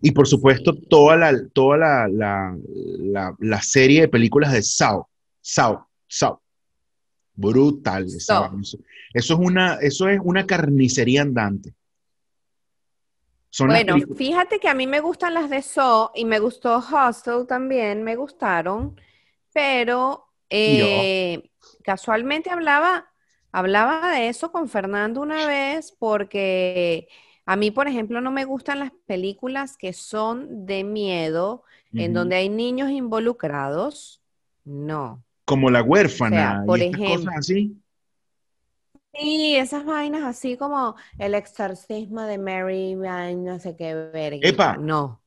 Speaker 3: Y por supuesto, toda la, toda la, la, la- la serie de películas de Saw. Saw, Saw. Brutal. vaina. Eso, eso es una, eso es una carnicería andante. Son
Speaker 2: Bueno, fíjate que a mí me gustan las de Saw y me gustó Hostel también, me gustaron, pero eh, casualmente hablaba, hablaba de eso con Fernando una vez porque a mí, por ejemplo, no me gustan las películas que son de miedo, en donde hay niños involucrados. No.
Speaker 3: como la huérfana
Speaker 2: O sea, por
Speaker 3: y estas
Speaker 2: ejemplo.
Speaker 3: cosas así.
Speaker 2: Sí, esas vainas así como el exorcismo de Mary, no sé qué verga.
Speaker 3: Epa.
Speaker 2: No,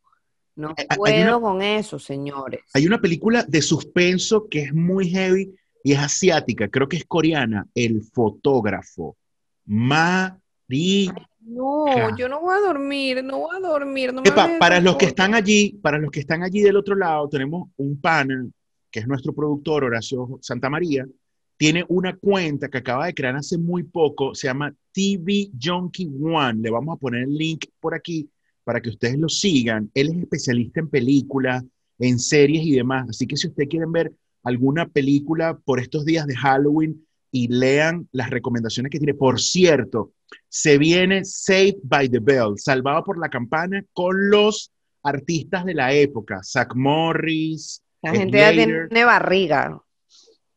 Speaker 2: no
Speaker 3: hay
Speaker 2: puedo
Speaker 3: una-
Speaker 2: con eso, señores.
Speaker 3: Hay una película de suspenso que es muy heavy y es asiática, creo que es coreana, El fotógrafo. Marica.
Speaker 2: No, yo no voy a dormir, no voy a dormir. No me
Speaker 3: Epa,
Speaker 2: hables de
Speaker 3: para los que están allí, para los que están allí del otro lado, tenemos un panel que es nuestro productor, Horacio Santa María, tiene una cuenta que acaba de crear hace muy poco, se llama TV Junkie One. Le vamos a poner el link por aquí para que ustedes lo sigan. Él es especialista en películas, en series y demás. Así que si ustedes quieren ver alguna película por estos días de Halloween, y lean las recomendaciones que tiene. Por cierto, se viene Saved by the Bell, salvado por la campana, con los artistas de la época, Zach Morris.
Speaker 2: La gente ya
Speaker 3: Slater.
Speaker 2: tiene barriga.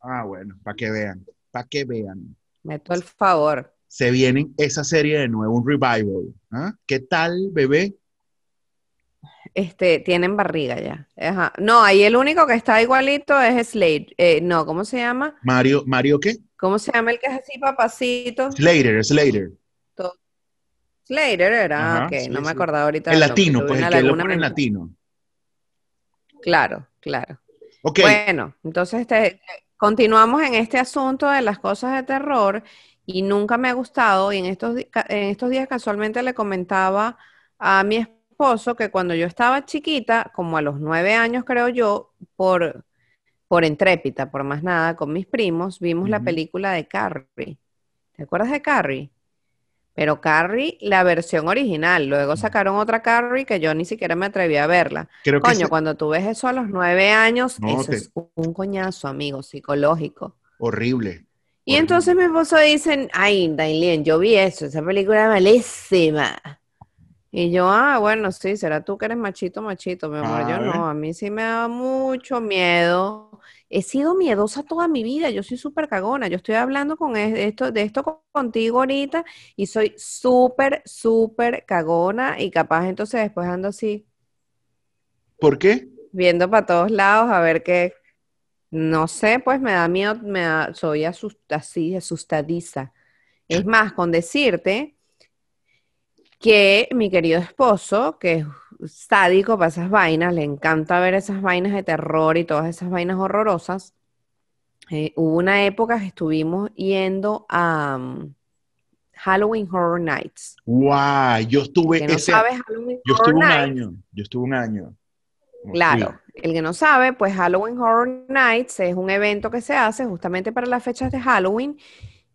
Speaker 3: Ah, bueno, para que vean, para que vean.
Speaker 2: Meto el favor.
Speaker 3: Se viene esa serie de nuevo, un revival. ¿ah? ¿Qué tal, bebé?
Speaker 2: Este, tienen barriga ya. Ajá. No, ahí el único que está igualito es Slade. Eh, no, ¿cómo se llama?
Speaker 3: Mario, ¿Mario qué?
Speaker 2: ¿Cómo se llama el que es así, papacito?
Speaker 3: Slater, Slater.
Speaker 2: Slater era,
Speaker 3: Ajá,
Speaker 2: ok,
Speaker 3: sí,
Speaker 2: no me acordaba ahorita.
Speaker 3: El latino, pues el que lo pone en latino.
Speaker 2: Claro, claro.
Speaker 3: Ok,
Speaker 2: Bueno, entonces este, continuamos en este asunto de las cosas de terror y nunca me ha gustado y en estos, en estos días casualmente le comentaba a mi esposo que cuando yo estaba chiquita, como a los nueve años creo yo, por, por Entrépita, por más nada, con mis primos, vimos la película de Carrie. ¿Te acuerdas de Carrie? Pero Carrie, la versión original. Luego sacaron otra Carrie que yo ni siquiera me atreví a verla.
Speaker 3: creo que
Speaker 2: Coño, cuando tú ves eso a los nueve años,
Speaker 3: No,
Speaker 2: eso
Speaker 3: te-
Speaker 2: es un coñazo, amigo, psicológico.
Speaker 3: horrible.
Speaker 2: Y
Speaker 3: Horrible.
Speaker 2: entonces mi esposo dice, ay, Dailien, yo vi eso, esa película malísima. Y yo, ah, bueno, sí, será tú que eres machito, machito, mi amor.
Speaker 3: A
Speaker 2: Yo
Speaker 3: ver.
Speaker 2: no, a mí sí me da mucho miedo. He sido miedosa toda mi vida, yo soy súper cagona. Yo estoy hablando con es- esto, de esto con- contigo ahorita y soy súper, súper cagona y capaz entonces después ando así
Speaker 3: ¿Por qué?
Speaker 2: viendo para todos lados a ver qué. No sé, pues me da miedo, me da, soy así, asustadiza. Es más, con decirte que mi querido esposo, que es sádico para esas vainas, le encanta ver esas vainas de terror y todas esas vainas horrorosas. eh, hubo una época que estuvimos yendo a um, Halloween Horror Nights.
Speaker 3: Guau, yo estuve
Speaker 2: no
Speaker 3: ese,
Speaker 2: sabes Halloween
Speaker 3: yo
Speaker 2: Horror
Speaker 3: estuve un
Speaker 2: Nights.
Speaker 3: año, yo estuve un año.
Speaker 2: Claro, el que no sabe, pues Halloween Horror Nights es un evento que se hace justamente para las fechas de Halloween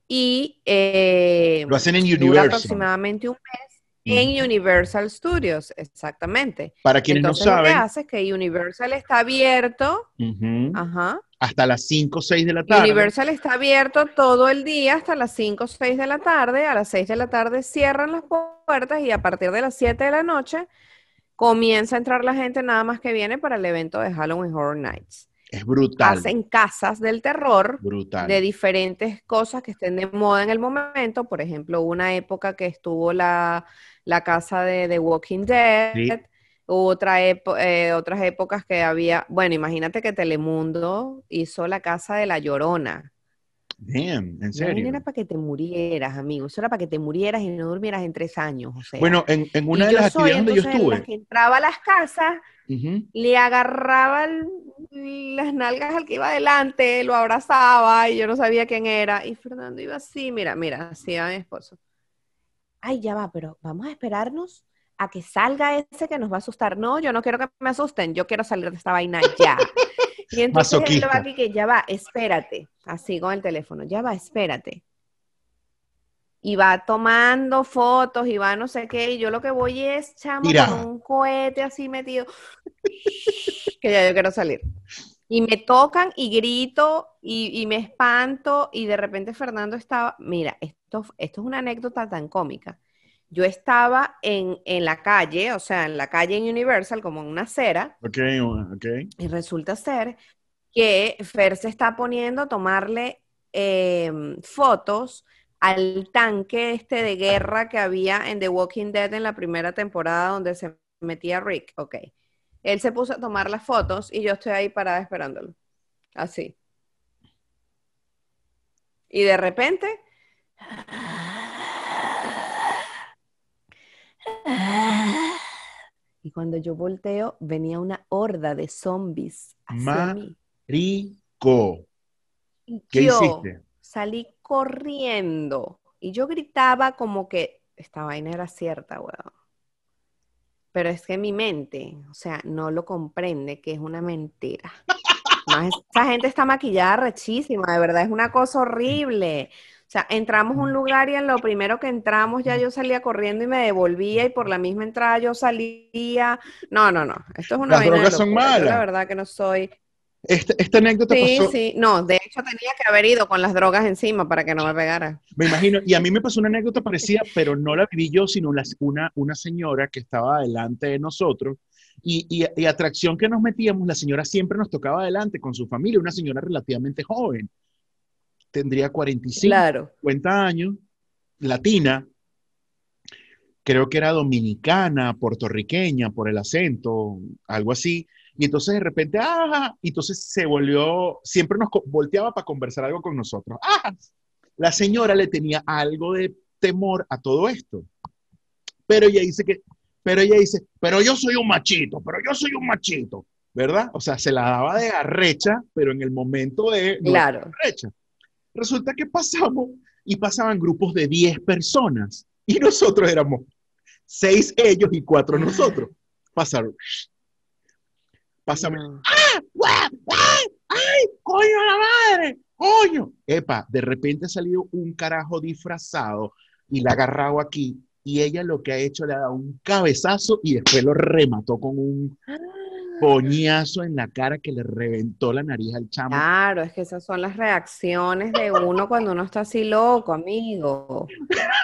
Speaker 2: y eh,
Speaker 3: Lo hacen en
Speaker 2: dura
Speaker 3: Universal.
Speaker 2: aproximadamente un mes en Universal Studios, exactamente.
Speaker 3: Para quienes
Speaker 2: Entonces
Speaker 3: no
Speaker 2: lo que
Speaker 3: saben,
Speaker 2: hace es que Universal está abierto,
Speaker 3: ujú,
Speaker 2: ajá,
Speaker 3: hasta las 5 o 6 de la tarde.
Speaker 2: Universal está abierto todo el día hasta las 5 o 6 de la tarde. A las 6 de la tarde cierran las puertas y a partir de las 7 de la noche comienza a entrar la gente nada más que viene para el evento de Halloween Horror Nights.
Speaker 3: Es brutal.
Speaker 2: Hacen casas del terror
Speaker 3: brutal.
Speaker 2: de diferentes cosas que estén de moda en el momento. Por ejemplo, una época que estuvo la, la casa de The Walking Dead.
Speaker 3: Sí.
Speaker 2: Hubo Otra eh, otras épocas que había, bueno, imagínate que Telemundo hizo la casa de La Llorona.
Speaker 3: Damn, en
Speaker 2: No
Speaker 3: serio.
Speaker 2: era para que te murieras, amigo. Eso era para que te murieras y no durmieras en tres años. O sea.
Speaker 3: Bueno, en, en
Speaker 2: Y
Speaker 3: una de
Speaker 2: yo
Speaker 3: las
Speaker 2: soy
Speaker 3: actividades donde yo
Speaker 2: entonces de las
Speaker 3: estuve,
Speaker 2: que entraba a las casas,
Speaker 3: ujú,
Speaker 2: le agarraba el- las nalgas al que iba adelante, lo abrazaba y yo no sabía quién era. Y Fernando iba así, mira, mira, así a mi esposo. Ay, ya va, pero vamos a esperarnos a que salga ese que nos va a asustar. No, yo no quiero que me asusten, yo quiero salir de esta vaina ya. Y entonces él va aquí que ya va, espérate, así con el teléfono, ya va, espérate. Y va tomando fotos y va no sé qué, y yo lo que voy es, chamo,
Speaker 3: Mira.
Speaker 2: con un cohete así metido, que ya yo quiero salir. Y me tocan y grito y, y me espanto y de repente Fernando estaba, mira, esto, esto es una anécdota tan cómica. Yo estaba en, en la calle, o sea, en la calle en Universal, como en una acera,
Speaker 3: ok, ok.
Speaker 2: y resulta ser que Fer se está poniendo a tomarle eh, fotos al tanque este de guerra que había en The Walking Dead en la primera temporada donde se metía Rick. Ok. Él se puso a tomar las fotos y yo estoy ahí parada esperándolo. Así. Y de repente... Y cuando yo volteo, venía una horda de zombies hacia mí.
Speaker 3: Rico.
Speaker 2: Y
Speaker 3: ¿Qué
Speaker 2: yo
Speaker 3: hiciste?
Speaker 2: salí corriendo y yo gritaba como que esta vaina era cierta, weón. Pero es que mi mente, o sea, no lo comprende que es una mentira. Esa gente está maquillada rechísima, de verdad, es una cosa horrible. O sea, entramos a un lugar y en lo primero que entramos ya yo salía corriendo y me devolvía y por la misma entrada yo salía. No, no, no. Esto es una
Speaker 3: Las
Speaker 2: de
Speaker 3: drogas son
Speaker 2: locura. Yo
Speaker 3: malas.
Speaker 2: la verdad que no soy
Speaker 3: Esta, esta anécdota
Speaker 2: Sí,
Speaker 3: pasó,
Speaker 2: sí. No, de hecho tenía que haber ido con las drogas encima para que no me pegara.
Speaker 3: me imagino, y a mí me pasó una anécdota parecida, pero no la viví yo, sino la- una, una señora que estaba delante de nosotros. Y, y, y atracción que nos metíamos, la señora siempre nos tocaba adelante con su familia, una señora relativamente joven. Tendría 45,
Speaker 2: Claro.
Speaker 3: 50 años, latina, creo que era dominicana, puertorriqueña, por el acento, algo así. Y entonces de repente, ¡ah! Y entonces se volvió, siempre nos volteaba para conversar algo con nosotros. ¡Ah! La señora le tenía algo de temor a todo esto. Pero ella dice que, pero ella dice, pero yo soy un machito, pero yo soy un machito, ¿verdad? O sea, se la daba de arrecha, pero en el momento de no
Speaker 2: Claro.
Speaker 3: arrecha. Resulta que pasamos y pasaban grupos de 10 personas y nosotros éramos seis ellos y cuatro nosotros. Pasaron. Pásame.
Speaker 2: No.
Speaker 3: ¡Guau! ¡Ay! ¡Ay! ¡Coño la madre! ¡Coño! Epa, de repente ha salido un carajo disfrazado y la ha agarrado aquí y ella lo que ha hecho le ha dado un cabezazo y después lo remató con un coñazo en la cara que le reventó la nariz al chamo.
Speaker 2: Claro, es que esas son las reacciones de uno cuando uno está así loco, amigo.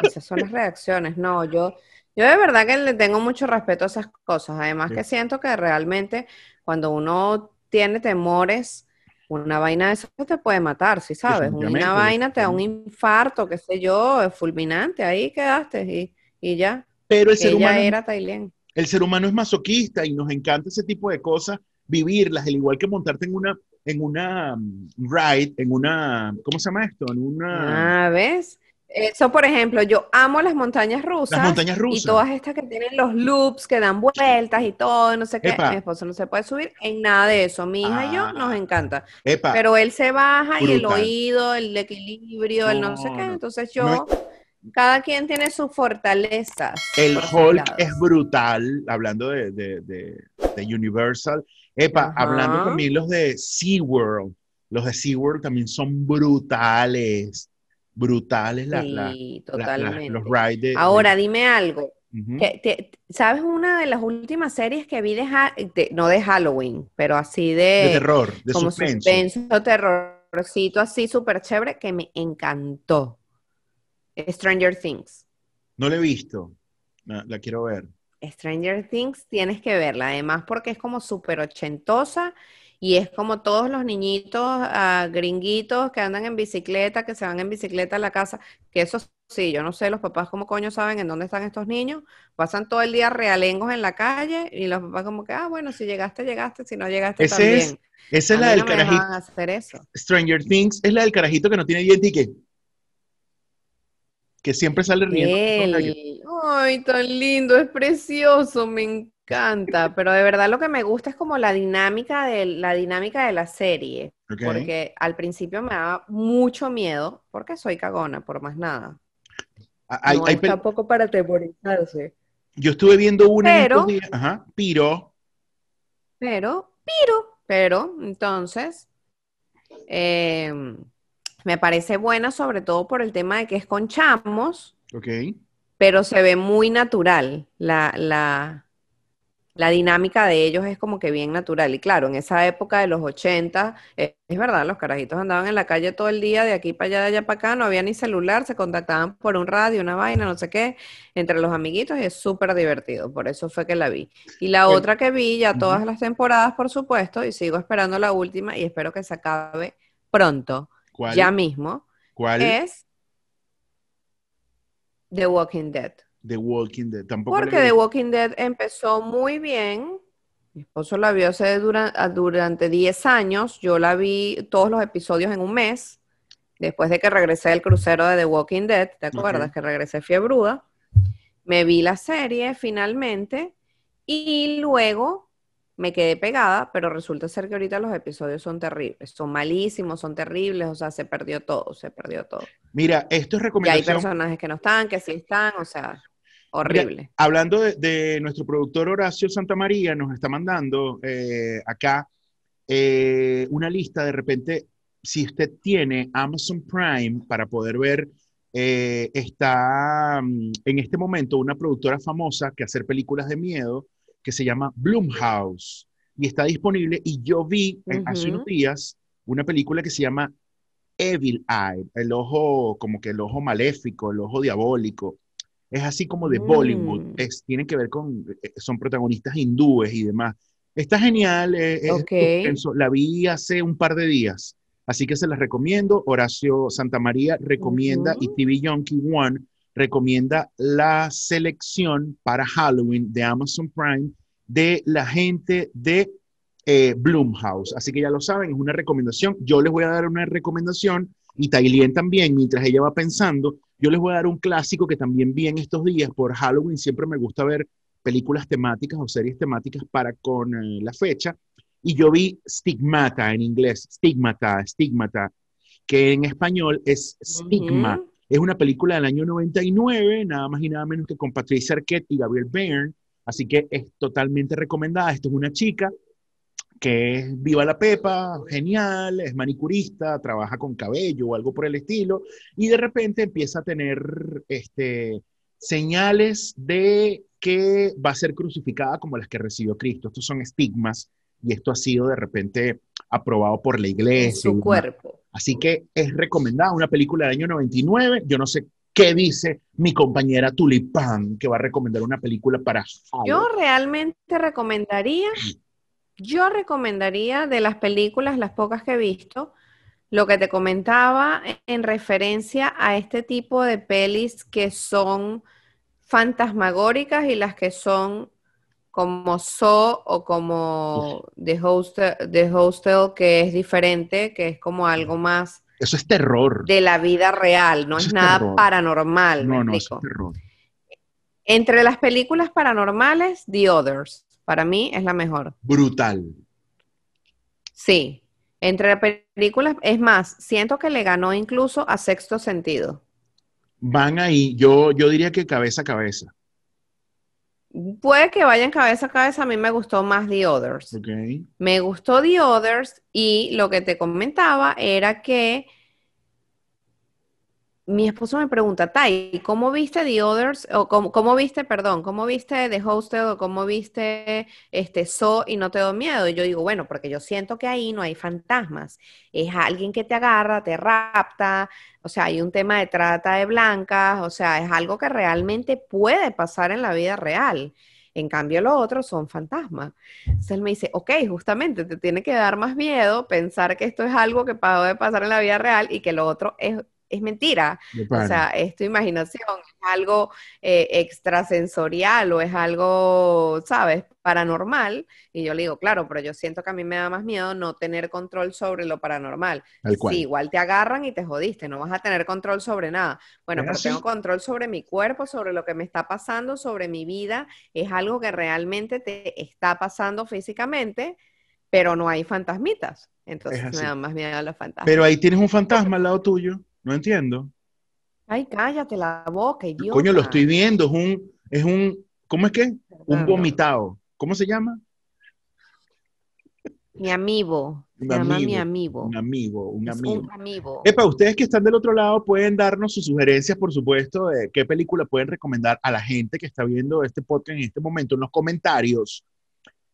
Speaker 2: Esas son las reacciones. No, yo, yo de verdad que le tengo mucho respeto a esas cosas. Además
Speaker 3: Sí.
Speaker 2: que siento que realmente cuando uno tiene temores, una vaina de eso te puede matar, ¿sí sabes? Una vaina te da un infarto, qué sé yo, fulminante, ahí quedaste y, y ya.
Speaker 3: Pero el ser,
Speaker 2: Ella
Speaker 3: humano,
Speaker 2: era Tailén.
Speaker 3: el ser humano es masoquista y nos encanta ese tipo de cosas, vivirlas, al igual que montarte en una, en una mm, ride, en una, ¿cómo se llama esto? En una,
Speaker 2: Ah, ¿ves? Eso, por ejemplo, yo amo las montañas rusas.
Speaker 3: las montañas
Speaker 2: Y todas estas que tienen los loops, que dan vueltas y todo, no sé qué.
Speaker 3: Epa.
Speaker 2: Mi esposo no se puede subir en nada de eso. Mi hija y yo
Speaker 3: Ah.
Speaker 2: nos encanta.
Speaker 3: Epa,
Speaker 2: Pero él se baja y el oído, el equilibrio, el no sé qué. Entonces
Speaker 3: No
Speaker 2: yo, cada quien tiene sus fortalezas.
Speaker 3: el Hulk es brutal, hablando de, de, de, de Universal. Epa,
Speaker 2: Ajá.
Speaker 3: hablando también los de SeaWorld. Los de SeaWorld también son brutales. Brutales la- la-
Speaker 2: Sí,
Speaker 3: la- la-
Speaker 2: totalmente.
Speaker 3: los rides de- de-
Speaker 2: Ahora, dime algo. Te- ¿sabes una de las últimas series que vi de, no de Halloween, pero así
Speaker 3: de terror, de
Speaker 2: como
Speaker 3: suspenso.
Speaker 2: suspenso, terrorcito así súper chévere que me encantó. Stranger Things.
Speaker 3: No lo he visto. La, la quiero ver.
Speaker 2: Stranger Things tienes que verla, además porque es como súper ochentosa y es como todos los niñitos ah, gringuitos que andan en bicicleta, que se van en bicicleta a la casa, que eso sí, yo no sé los papás cómo coño saben en dónde están estos niños, pasan todo el día realengos en la calle y los papás como que, ah, bueno, si llegaste, llegaste, si no llegaste
Speaker 3: Ese
Speaker 2: también.
Speaker 3: es, esa es la del
Speaker 2: no
Speaker 3: carajito.
Speaker 2: hacer eso.
Speaker 3: Stranger Things es la del carajito que no tiene diente y que, que siempre sale riendo.
Speaker 2: Él, ay, tan lindo, es precioso, me encanta. Pero de verdad lo que me gusta es como la dinámica de la dinámica de la serie, porque al principio me daba mucho miedo, porque soy cagona, por más nada.
Speaker 3: Hay-
Speaker 2: no
Speaker 3: hay
Speaker 2: es
Speaker 3: pel-
Speaker 2: tampoco para atemorizarse.
Speaker 3: yo estuve viendo una en
Speaker 2: Pero-
Speaker 3: estos días. Ajá, Piro.
Speaker 2: Pero, pero, pero, entonces, em, me parece buena sobre todo por el tema de que es con chamos.
Speaker 3: Ok.
Speaker 2: pero se ve muy natural. La, la, la dinámica de ellos es como que bien natural. Y claro, en esa época de los 80, eh, es verdad, los carajitos andaban en la calle todo el día, de aquí para allá, de allá para acá, no había ni celular, se contactaban por un radio, una vaina, no sé qué, entre los amiguitos, y es súper divertido. Por eso fue que la vi. Y la otra que vi, ya todas las temporadas, por supuesto, y sigo esperando la última, y espero que se acabe pronto,
Speaker 3: ¿Cuál?
Speaker 2: ya mismo,
Speaker 3: ¿Cuál?
Speaker 2: es The Walking Dead.
Speaker 3: The Walking Dead. Tampoco
Speaker 2: Porque The. Walking Dead empezó muy bien. Mi esposo la vio hace dura- a- durante 10 años. Yo la vi todos los episodios en un mes. Después de que regresé del crucero de The Walking Dead, ¿te acuerdas? Que regresé fiebruda. Me vi la serie finalmente y luego me quedé pegada, pero resulta ser que ahorita los episodios son terribles. Son malísimos, son terribles, o sea, se perdió todo, se perdió todo.
Speaker 3: Mira, esto es
Speaker 2: Y hay
Speaker 3: recomendación.
Speaker 2: personajes que no están, que sí están, o sea, horrible.
Speaker 3: Hablando de, de nuestro productor Horacio Santamaría, nos está mandando eh, acá eh, una lista de repente, si usted tiene Amazon Prime para poder ver, eh, está mm, en este momento una productora famosa que hace películas de miedo que se llama Blumhouse. y está disponible. Y yo vi eh, hace unos días una película que se llama Evil Eye, el ojo, como que el ojo maléfico, el ojo diabólico. Es así como de Bollywood,
Speaker 2: Mm.
Speaker 3: es, tiene que ver con, eh, son protagonistas hindúes y demás. Está genial, eh, es. La vi hace un par de días, así que se las recomiendo. Horacio Santamaría recomienda y. TV Junkie One recomienda la selección para Halloween de Amazon Prime de la gente de eh, Blumhouse. Así que ya lo saben, es una recomendación. Yo les voy a dar una recomendación y Tailien también, mientras ella va pensando, yo les voy a dar un clásico que también vi en estos días por Halloween. Siempre me gusta ver películas temáticas o series temáticas para con eh, la fecha. Y yo vi Stigmata en inglés, Stigmata, Stigmata, que en español es Stigma.
Speaker 2: Ujú.
Speaker 3: Es una película del año 99, nada más y nada menos que con Patricia Arquette y Gabriel Byrne. Así que es totalmente recomendada. Esto es una chica que es viva la pepa, genial, es manicurista, trabaja con cabello o algo por el estilo, y de repente empieza a tener este, señales de que va a ser crucificada como las que recibió Cristo. Estos son estigmas y esto ha sido de repente aprobado por la iglesia.
Speaker 2: su cuerpo.
Speaker 3: Así que es recomendada una película del año 99. Yo no sé qué dice mi compañera Tulipán, que va a recomendar una película para
Speaker 2: Yo realmente recomendaría, yo recomendaría de las películas, las pocas que he visto, lo que te comentaba en referencia a este tipo de pelis que son fantasmagóricas y las que son como So o como The Hostel, The Hostel, que es diferente, que es como algo más
Speaker 3: Eso es terror.
Speaker 2: de la vida real, no
Speaker 3: Eso
Speaker 2: es nada
Speaker 3: terror.
Speaker 2: paranormal, ¿me
Speaker 3: no, no, es terror.
Speaker 2: Entre las películas paranormales, The Others, para mí es la mejor.
Speaker 3: Brutal.
Speaker 2: Sí, entre las películas, es más, siento que le ganó incluso a Sexto Sentido.
Speaker 3: Van ahí, yo, yo diría que cabeza a cabeza.
Speaker 2: Puede que vayan cabeza a cabeza, a mí me gustó más The Others.
Speaker 3: ¿ok?
Speaker 2: Me gustó The Others y lo que te comentaba era que mi esposo me pregunta, Tai, ¿cómo viste The Others? O cómo, viste, perdón, cómo viste The Hostel o cómo viste este So y no te dio miedo? Y yo digo, bueno, porque yo siento que ahí no hay fantasmas. Es alguien que te agarra, te rapta, o sea, hay un tema de trata de blancas, o sea, es algo que realmente puede pasar en la vida real. En cambio, lo otro son fantasmas. Entonces él me dice, ok, justamente te tiene que dar más miedo pensar que esto es algo que puede pasar en la vida real y que lo otro es, es mentira. O sea, es tu imaginación, es algo eh, extrasensorial o es algo, ¿sabes? Paranormal. Y yo le digo, claro, pero yo siento que a mí me da más miedo no tener control sobre lo paranormal. Sí, igual te agarran y te jodiste, no vas a tener control sobre nada. Bueno,
Speaker 3: ¿Es
Speaker 2: pero tengo control sobre mi cuerpo, sobre lo que me está pasando, sobre mi vida. Es algo que realmente te está pasando físicamente, pero no hay fantasmitas. Entonces
Speaker 3: Es
Speaker 2: me dan más miedo los fantasmas.
Speaker 3: Pero ahí tienes un fantasma al lado tuyo. No entiendo.
Speaker 2: Ay, cállate la boca, idiota.
Speaker 3: Coño, lo estoy viendo. Es un, es un, ¿cómo es que? Un vomitado. ¿Cómo se llama?
Speaker 2: Mi amigo. Se
Speaker 3: Un
Speaker 2: llama mi
Speaker 3: amigo,
Speaker 2: amigo.
Speaker 3: Un amigo, un
Speaker 2: Es
Speaker 3: amigo.
Speaker 2: un amigo.
Speaker 3: Epa, ustedes que están del otro lado pueden darnos sus sugerencias, por supuesto, de qué película pueden recomendar a la gente que está viendo este podcast en este momento en los comentarios.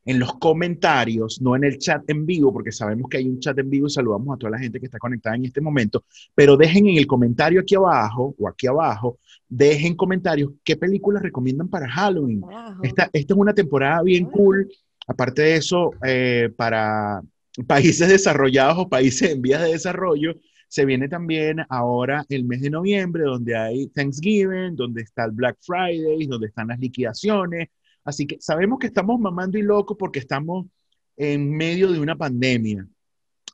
Speaker 3: En los comentarios, no en el chat en vivo, porque sabemos que hay un chat en vivo y saludamos a toda la gente que está conectada en este momento, pero dejen en el comentario aquí abajo o aquí abajo, dejen comentarios qué películas recomiendan para Halloween. Esta, esta es una temporada bien cool. Aparte de eso, eh, para países desarrollados o países en vías de desarrollo, se viene también ahora el mes de noviembre, donde hay Thanksgiving, donde está el Black Friday, donde están las liquidaciones. Así que sabemos que estamos mamando y locos porque estamos en medio de una pandemia.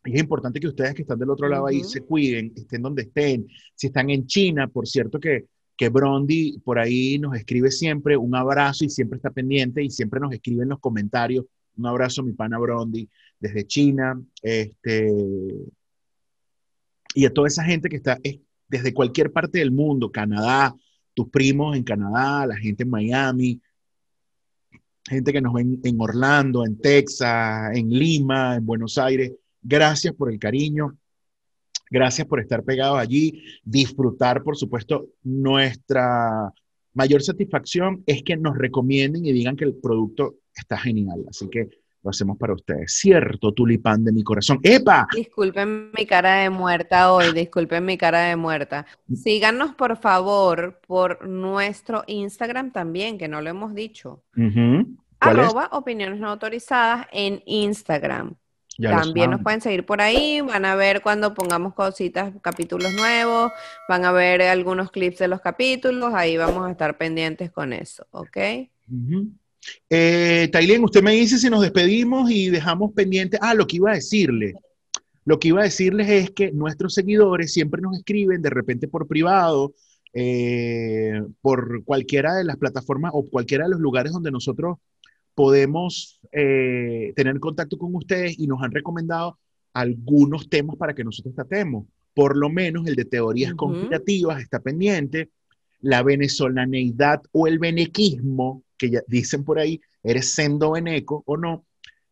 Speaker 3: Y es importante que ustedes que están del otro lado ahí
Speaker 2: Ujú.
Speaker 3: se cuiden, estén donde estén. Si están en China, por cierto que, que Brondi por ahí nos escribe siempre un abrazo y siempre está pendiente y siempre nos escribe en los comentarios. Un abrazo mi pana Brondi desde China. Este, y a toda esa gente que está desde cualquier parte del mundo, Canadá, tus primos en Canadá, la gente en Miami, gente que nos ven en Orlando, en Texas, en Lima, en Buenos Aires. Gracias por el cariño. Gracias por estar pegados allí. Disfrutar, por supuesto, nuestra mayor satisfacción es que nos recomienden y digan que el producto está genial. Así que lo hacemos para ustedes. Cierto, tulipán de mi corazón. ¡Epa!
Speaker 2: Disculpen mi cara de muerta hoy, disculpen mi cara de muerta. Síganos, por favor, por nuestro Instagram también, que no lo hemos dicho. Arroba opiniones no autorizadas en Instagram.
Speaker 3: Ya
Speaker 2: También nos pueden seguir por ahí, van a ver cuando pongamos cositas, capítulos nuevos, van a ver algunos clips de los capítulos, ahí vamos a estar pendientes con eso, ¿ok?
Speaker 3: Eh, Tailén, usted me dice si nos despedimos y dejamos pendiente. Ah, lo que iba a decirle. Lo que iba a decirles es que nuestros seguidores siempre nos escriben de repente por privado, eh, por cualquiera de las plataformas o cualquiera de los lugares donde nosotros podemos eh, tener contacto con ustedes y nos han recomendado algunos temas para que nosotros tratemos. Por lo menos el de teorías
Speaker 2: Ujú.
Speaker 3: conspirativas está pendiente, la venezolaneidad o el venequismo, que ya dicen por ahí, eres sendo veneco o no.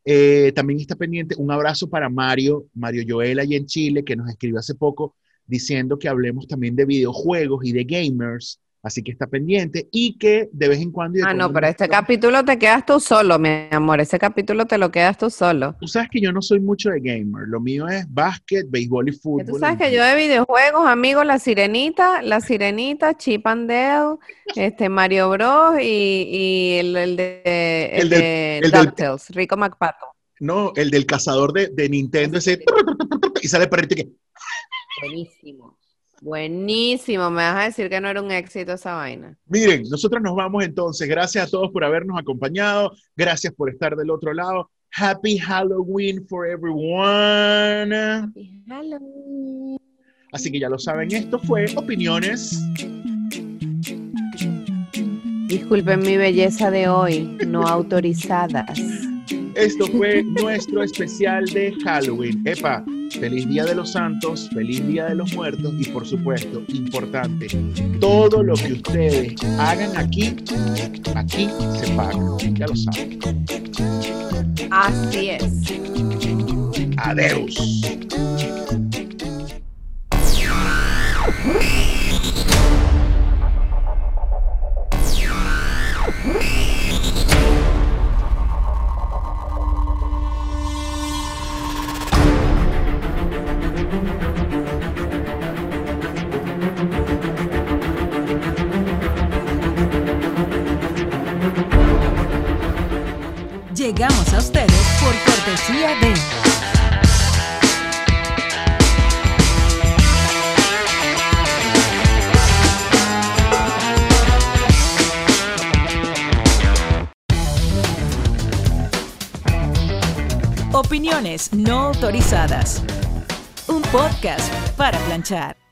Speaker 3: Eh, también está pendiente un abrazo para Mario, Mario Joel allá en Chile, que nos escribió hace poco diciendo que hablemos también de videojuegos y de gamers, así que está pendiente y que de vez en cuando...
Speaker 2: Ah, no, pero este capítulo te quedas tú solo, mi amor, ese capítulo te lo quedas tú solo.
Speaker 3: Tú sabes que yo no soy mucho de gamer, lo mío es básquet, béisbol y fútbol.
Speaker 2: Tú sabes que yo de videojuegos, amigos, La Sirenita, La Sirenita, Chip and Dale, este, Mario Bros. y, y el, el de, el
Speaker 3: El del-
Speaker 2: de
Speaker 3: el del-
Speaker 2: DuckTales, Rico McPato.
Speaker 3: No, el del cazador de, de Nintendo, ese... Y sale el perrito que...
Speaker 2: Buenísimo. Buenísimo, me vas a decir que no era un éxito esa vaina.
Speaker 3: Miren, nosotros nos vamos entonces. Gracias a todos por habernos acompañado. Gracias por estar del otro lado. Happy Halloween for everyone. Así que ya lo saben, esto fue Opiniones.
Speaker 2: Disculpen mi belleza de hoy, no autorizadas.
Speaker 3: Esto fue nuestro especial de Halloween. Epa, feliz Día de los Santos, feliz Día de los Muertos y por supuesto, importante, todo lo que ustedes hagan aquí, aquí se paga. Ya lo saben.
Speaker 2: Así es.
Speaker 3: Adeus.
Speaker 1: Un podcast para planchar.